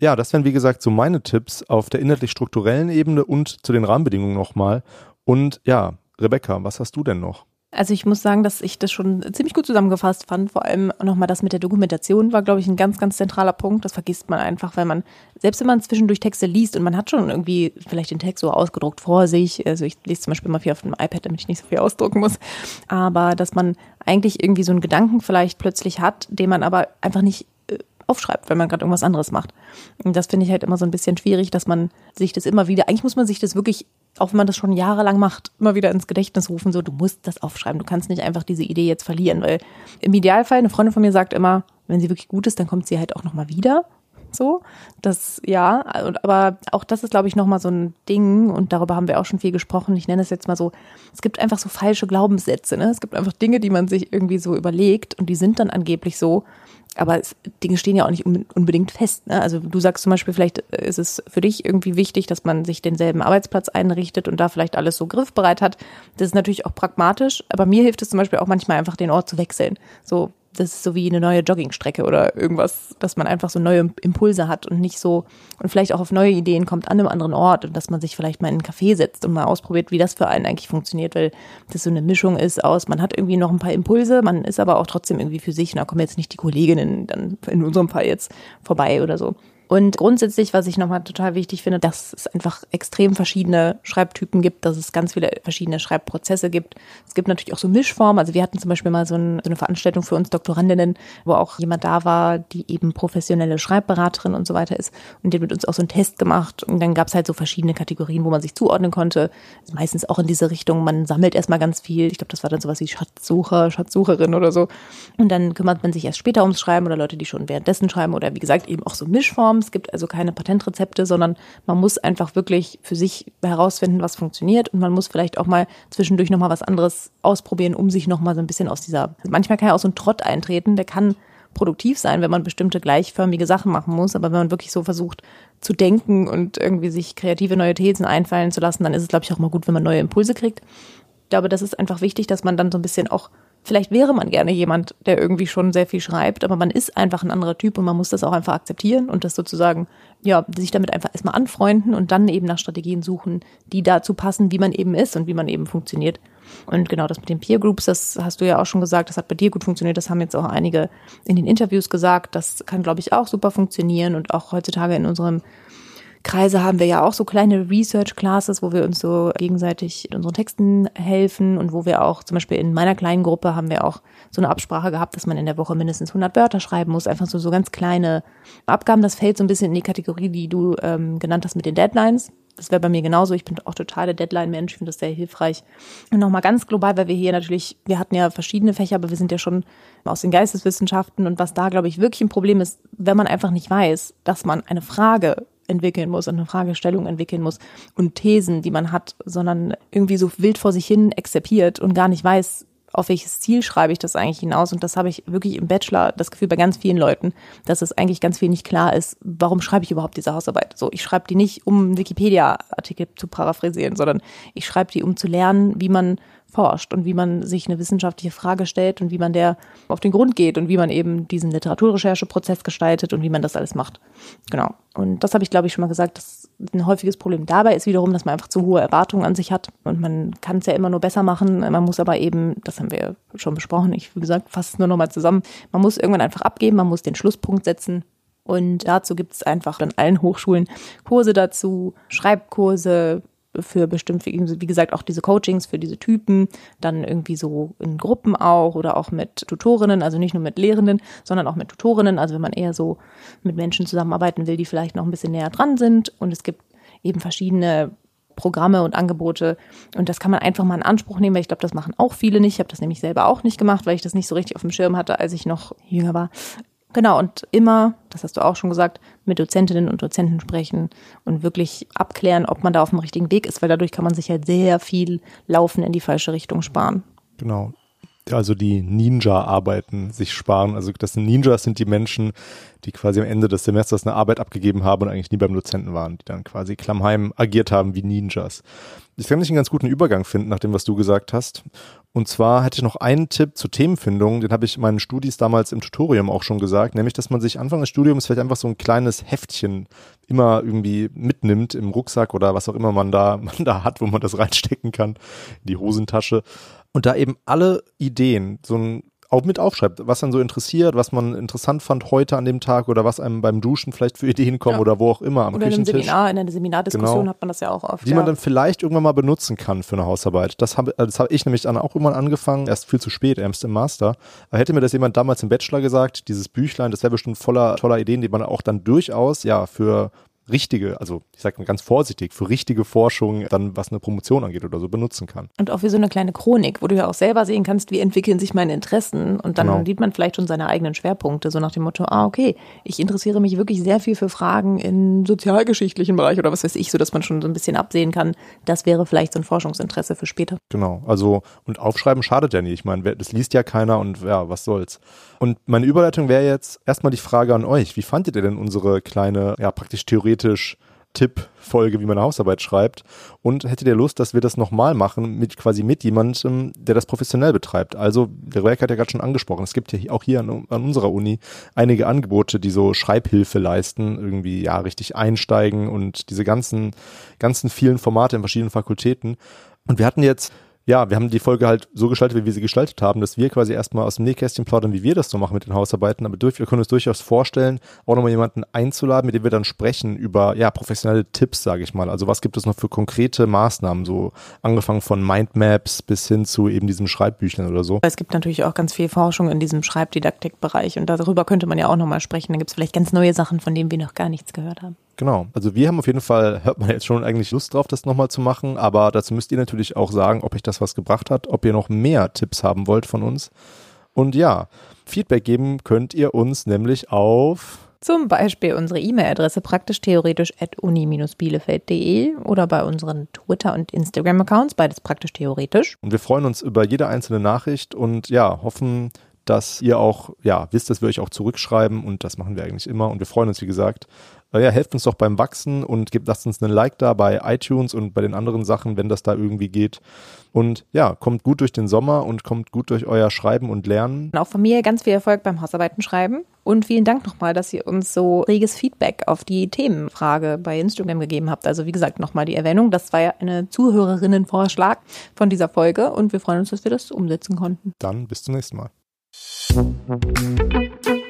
Ja, das wären wie gesagt so meine Tipps auf der inhaltlich strukturellen Ebene und zu den Rahmenbedingungen nochmal. Und ja, Rebecca, was hast du denn noch? Also ich muss sagen, dass ich das schon ziemlich gut zusammengefasst fand. Vor allem nochmal das mit der Dokumentation war, glaube ich, ein ganz, ganz zentraler Punkt. Das vergisst man einfach, weil man, selbst wenn man zwischendurch Texte liest und man hat schon irgendwie vielleicht den Text so ausgedruckt vor sich, also ich lese zum Beispiel mal viel auf dem iPad, damit ich nicht so viel ausdrucken muss, aber dass man eigentlich irgendwie so einen Gedanken vielleicht plötzlich hat, den man aber einfach nicht äh, aufschreibt, wenn man gerade irgendwas anderes macht. Und das finde ich halt immer so ein bisschen schwierig, dass man sich das immer wieder, eigentlich muss man sich das wirklich auch wenn man das schon jahrelang macht, immer wieder ins Gedächtnis rufen, so, du musst das aufschreiben, du kannst nicht einfach diese Idee jetzt verlieren, weil im Idealfall, eine Freundin von mir sagt immer, wenn sie wirklich gut ist, dann kommt sie halt auch nochmal wieder. So, das, ja, aber auch das ist, glaube ich, nochmal so ein Ding und darüber haben wir auch schon viel gesprochen. Ich nenne es jetzt mal so, es gibt einfach so falsche Glaubenssätze, ne? Es gibt einfach Dinge, die man sich irgendwie so überlegt und die sind dann angeblich so aber es, Dinge stehen ja auch nicht unbedingt fest. Ne? Also du sagst zum Beispiel, vielleicht äh, ist es für dich irgendwie wichtig, dass man sich denselben Arbeitsplatz einrichtet und da vielleicht alles so griffbereit hat. Das ist natürlich auch pragmatisch, aber mir hilft es zum Beispiel auch manchmal einfach den Ort zu wechseln. So das ist so wie eine neue Joggingstrecke oder irgendwas, dass man einfach so neue Impulse hat und nicht so und vielleicht auch auf neue Ideen kommt an einem anderen Ort und dass man sich vielleicht mal in einen Café setzt und mal ausprobiert, wie das für einen eigentlich funktioniert, weil das so eine Mischung ist aus, man hat irgendwie noch ein paar Impulse, man ist aber auch trotzdem irgendwie für sich und da kommen jetzt nicht die Kolleginnen dann in unserem Fall jetzt vorbei oder so. Und grundsätzlich, was ich nochmal total wichtig finde, dass es einfach extrem verschiedene Schreibtypen gibt, dass es ganz viele verschiedene Schreibprozesse gibt. Es gibt natürlich auch so Mischformen. Also wir hatten zum Beispiel mal so, ein, so eine Veranstaltung für uns Doktorandinnen, wo auch jemand da war, die eben professionelle Schreibberaterin und so weiter ist. Und die hat mit uns auch so einen Test gemacht. Und dann gab es halt so verschiedene Kategorien, wo man sich zuordnen konnte. Also meistens auch in diese Richtung, man sammelt erstmal ganz viel. Ich glaube, das war dann sowas wie Schatzsucher, Schatzsucherin oder so. Und dann kümmert man sich erst später ums Schreiben oder Leute, die schon währenddessen schreiben oder wie gesagt eben auch so Mischformen. Es gibt also keine Patentrezepte, sondern man muss einfach wirklich für sich herausfinden, was funktioniert und man muss vielleicht auch mal zwischendurch nochmal was anderes ausprobieren, um sich nochmal so ein bisschen aus dieser, manchmal kann ja auch so ein Trott eintreten, der kann produktiv sein, wenn man bestimmte gleichförmige Sachen machen muss, aber wenn man wirklich so versucht zu denken und irgendwie sich kreative neue Thesen einfallen zu lassen, dann ist es, glaube ich, auch mal gut, wenn man neue Impulse kriegt. Ich glaube, das ist einfach wichtig, dass man dann so ein bisschen auch Vielleicht wäre man gerne jemand, der irgendwie schon sehr viel schreibt, aber man ist einfach ein anderer Typ und man muss das auch einfach akzeptieren und das sozusagen, ja, sich damit einfach erstmal anfreunden und dann eben nach Strategien suchen, die dazu passen, wie man eben ist und wie man eben funktioniert. Und genau das mit den Peer Groups, das hast du ja auch schon gesagt, das hat bei dir gut funktioniert, das haben jetzt auch einige in den Interviews gesagt, das kann, glaube ich, auch super funktionieren und auch heutzutage in unserem Kreise haben wir ja auch so kleine Research Classes, wo wir uns so gegenseitig in unseren Texten helfen und wo wir auch zum Beispiel in meiner kleinen Gruppe haben wir auch so eine Absprache gehabt, dass man in der Woche mindestens 100 Wörter schreiben muss, einfach so so ganz kleine Abgaben. Das fällt so ein bisschen in die Kategorie, die du ähm, genannt hast mit den Deadlines. Das wäre bei mir genauso. Ich bin auch total der Deadline-Mensch, finde das sehr hilfreich. Und nochmal ganz global, weil wir hier natürlich, wir hatten ja verschiedene Fächer, aber wir sind ja schon aus den Geisteswissenschaften und was da, glaube ich, wirklich ein Problem ist, wenn man einfach nicht weiß, dass man eine Frage entwickeln muss und eine Fragestellung entwickeln muss und Thesen, die man hat, sondern irgendwie so wild vor sich hin exzipiert und gar nicht weiß, auf welches Ziel schreibe ich das eigentlich hinaus? Und das habe ich wirklich im Bachelor das Gefühl bei ganz vielen Leuten, dass es eigentlich ganz viel nicht klar ist, warum schreibe ich überhaupt diese Hausarbeit? So, ich schreibe die nicht, um Wikipedia-Artikel zu paraphrasieren, sondern ich schreibe die, um zu lernen, wie man forscht und wie man sich eine wissenschaftliche Frage stellt und wie man der auf den Grund geht und wie man eben diesen Literaturrechercheprozess gestaltet und wie man das alles macht. Genau. Und das habe ich, glaube ich, schon mal gesagt, dass ein häufiges Problem dabei ist wiederum, dass man einfach zu hohe Erwartungen an sich hat und man kann es ja immer nur besser machen. Man muss aber eben, das haben wir schon besprochen, ich, wie gesagt, fasse es nur nochmal zusammen, man muss irgendwann einfach abgeben, man muss den Schlusspunkt setzen und dazu gibt es einfach an allen Hochschulen Kurse dazu, Schreibkurse, für bestimmt, wie gesagt, auch diese Coachings für diese Typen, dann irgendwie so in Gruppen auch oder auch mit Tutorinnen, also nicht nur mit Lehrenden, sondern auch mit Tutorinnen, also wenn man eher so mit Menschen zusammenarbeiten will, die vielleicht noch ein bisschen näher dran sind und es gibt eben verschiedene Programme und Angebote und das kann man einfach mal in Anspruch nehmen, weil ich glaube, das machen auch viele nicht. Ich habe das nämlich selber auch nicht gemacht, weil ich das nicht so richtig auf dem Schirm hatte, als ich noch jünger war. Genau, und immer, das hast du auch schon gesagt, mit Dozentinnen und Dozenten sprechen und wirklich abklären, ob man da auf dem richtigen Weg ist, weil dadurch kann man sich halt sehr viel Laufen in die falsche Richtung sparen. Genau. Also die Ninja-Arbeiten sich sparen. Also das sind Ninjas sind die Menschen, die quasi am Ende des Semesters eine Arbeit abgegeben haben und eigentlich nie beim Dozenten waren, die dann quasi klammheim agiert haben wie Ninjas. Ich kann nicht einen ganz guten Übergang finden, nach dem, was du gesagt hast. Und zwar hätte ich noch einen Tipp zur Themenfindung, den habe ich meinen Studis damals im Tutorium auch schon gesagt, nämlich, dass man sich Anfang des Studiums vielleicht einfach so ein kleines Heftchen immer irgendwie mitnimmt im Rucksack oder was auch immer man da, *laughs* man da hat, wo man das reinstecken kann, in die Hosentasche und da eben alle Ideen, so ein auch mit aufschreibt, was dann so interessiert, was man interessant fand heute an dem Tag oder was einem beim Duschen vielleicht für Ideen kommen ja. oder wo auch immer am oder Küchentisch. In einem Seminar, in einer Seminardiskussion genau. hat man das ja auch oft. Die ja. man dann vielleicht irgendwann mal benutzen kann für eine Hausarbeit. Das habe das hab ich nämlich dann auch irgendwann angefangen, erst viel zu spät, erst im Master. Aber hätte mir das jemand damals im Bachelor gesagt, dieses Büchlein, das wäre bestimmt voller toller Ideen, die man auch dann durchaus ja für richtige, also ich sage mal ganz vorsichtig, für richtige Forschung dann, was eine Promotion angeht oder so, benutzen kann. Und auch wie so eine kleine Chronik, wo du ja auch selber sehen kannst, wie entwickeln sich meine Interessen und dann genau. sieht man vielleicht schon seine eigenen Schwerpunkte, so nach dem Motto, ah, okay, ich interessiere mich wirklich sehr viel für Fragen im sozialgeschichtlichen Bereich oder was weiß ich, so dass man schon so ein bisschen absehen kann, das wäre vielleicht so ein Forschungsinteresse für später. Genau, also und aufschreiben schadet ja nicht. Ich meine, das liest ja keiner und ja, was soll's. Und meine Überleitung wäre jetzt erstmal die Frage an euch. Wie fandet ihr denn unsere kleine, ja, praktisch theoretisch Tipp-Folge, wie man eine Hausarbeit schreibt? Und hättet ihr Lust, dass wir das nochmal machen, mit quasi mit jemandem, der das professionell betreibt? Also, der Werk hat ja gerade schon angesprochen, es gibt ja auch hier an, an, unserer Uni einige Angebote, die so Schreibhilfe leisten, irgendwie ja richtig einsteigen und diese ganzen, ganzen vielen Formate in verschiedenen Fakultäten. Und wir hatten jetzt ja, wir haben die Folge halt so gestaltet, wie wir sie gestaltet haben, dass wir quasi erstmal aus dem Nähkästchen plaudern, wie wir das so machen mit den Hausarbeiten. Aber durch, wir können uns durchaus vorstellen, auch nochmal jemanden einzuladen, mit dem wir dann sprechen über ja professionelle Tipps, sage ich mal. Also was gibt es noch für konkrete Maßnahmen, so angefangen von Mindmaps bis hin zu eben diesem Schreibbüchlein oder so. Es gibt natürlich auch ganz viel Forschung in diesem Schreibdidaktikbereich und darüber könnte man ja auch nochmal sprechen. Da gibt es vielleicht ganz neue Sachen, von denen wir noch gar nichts gehört haben. Genau. Also wir haben auf jeden Fall, hört man jetzt schon eigentlich Lust drauf, das nochmal zu machen, aber dazu müsst ihr natürlich auch sagen, ob euch das was gebracht hat, ob ihr noch mehr Tipps haben wollt von uns. Und ja, Feedback geben könnt ihr uns nämlich auf zum Beispiel unsere E-Mail-Adresse praktisch-theoretisch at uni-bielefeld.de oder bei unseren Twitter- und Instagram-Accounts, beides praktisch-theoretisch. Und wir freuen uns über jede einzelne Nachricht und ja, hoffen, dass ihr auch, ja, wisst, dass wir euch auch zurückschreiben und das machen wir eigentlich immer und wir freuen uns, wie gesagt, ja, helft uns doch beim Wachsen und gebt, lasst uns einen Like da bei iTunes und bei den anderen Sachen, wenn das da irgendwie geht. Und ja, kommt gut durch den Sommer und kommt gut durch euer Schreiben und Lernen. Und auch von mir ganz viel Erfolg beim Hausarbeiten schreiben. Und vielen Dank nochmal, dass ihr uns so reges Feedback auf die Themenfrage bei Instagram gegeben habt. Also wie gesagt, nochmal die Erwähnung. Das war ja eine Zuhörerinnenvorschlag von dieser Folge und wir freuen uns, dass wir das umsetzen konnten. Dann bis zum nächsten Mal. Musik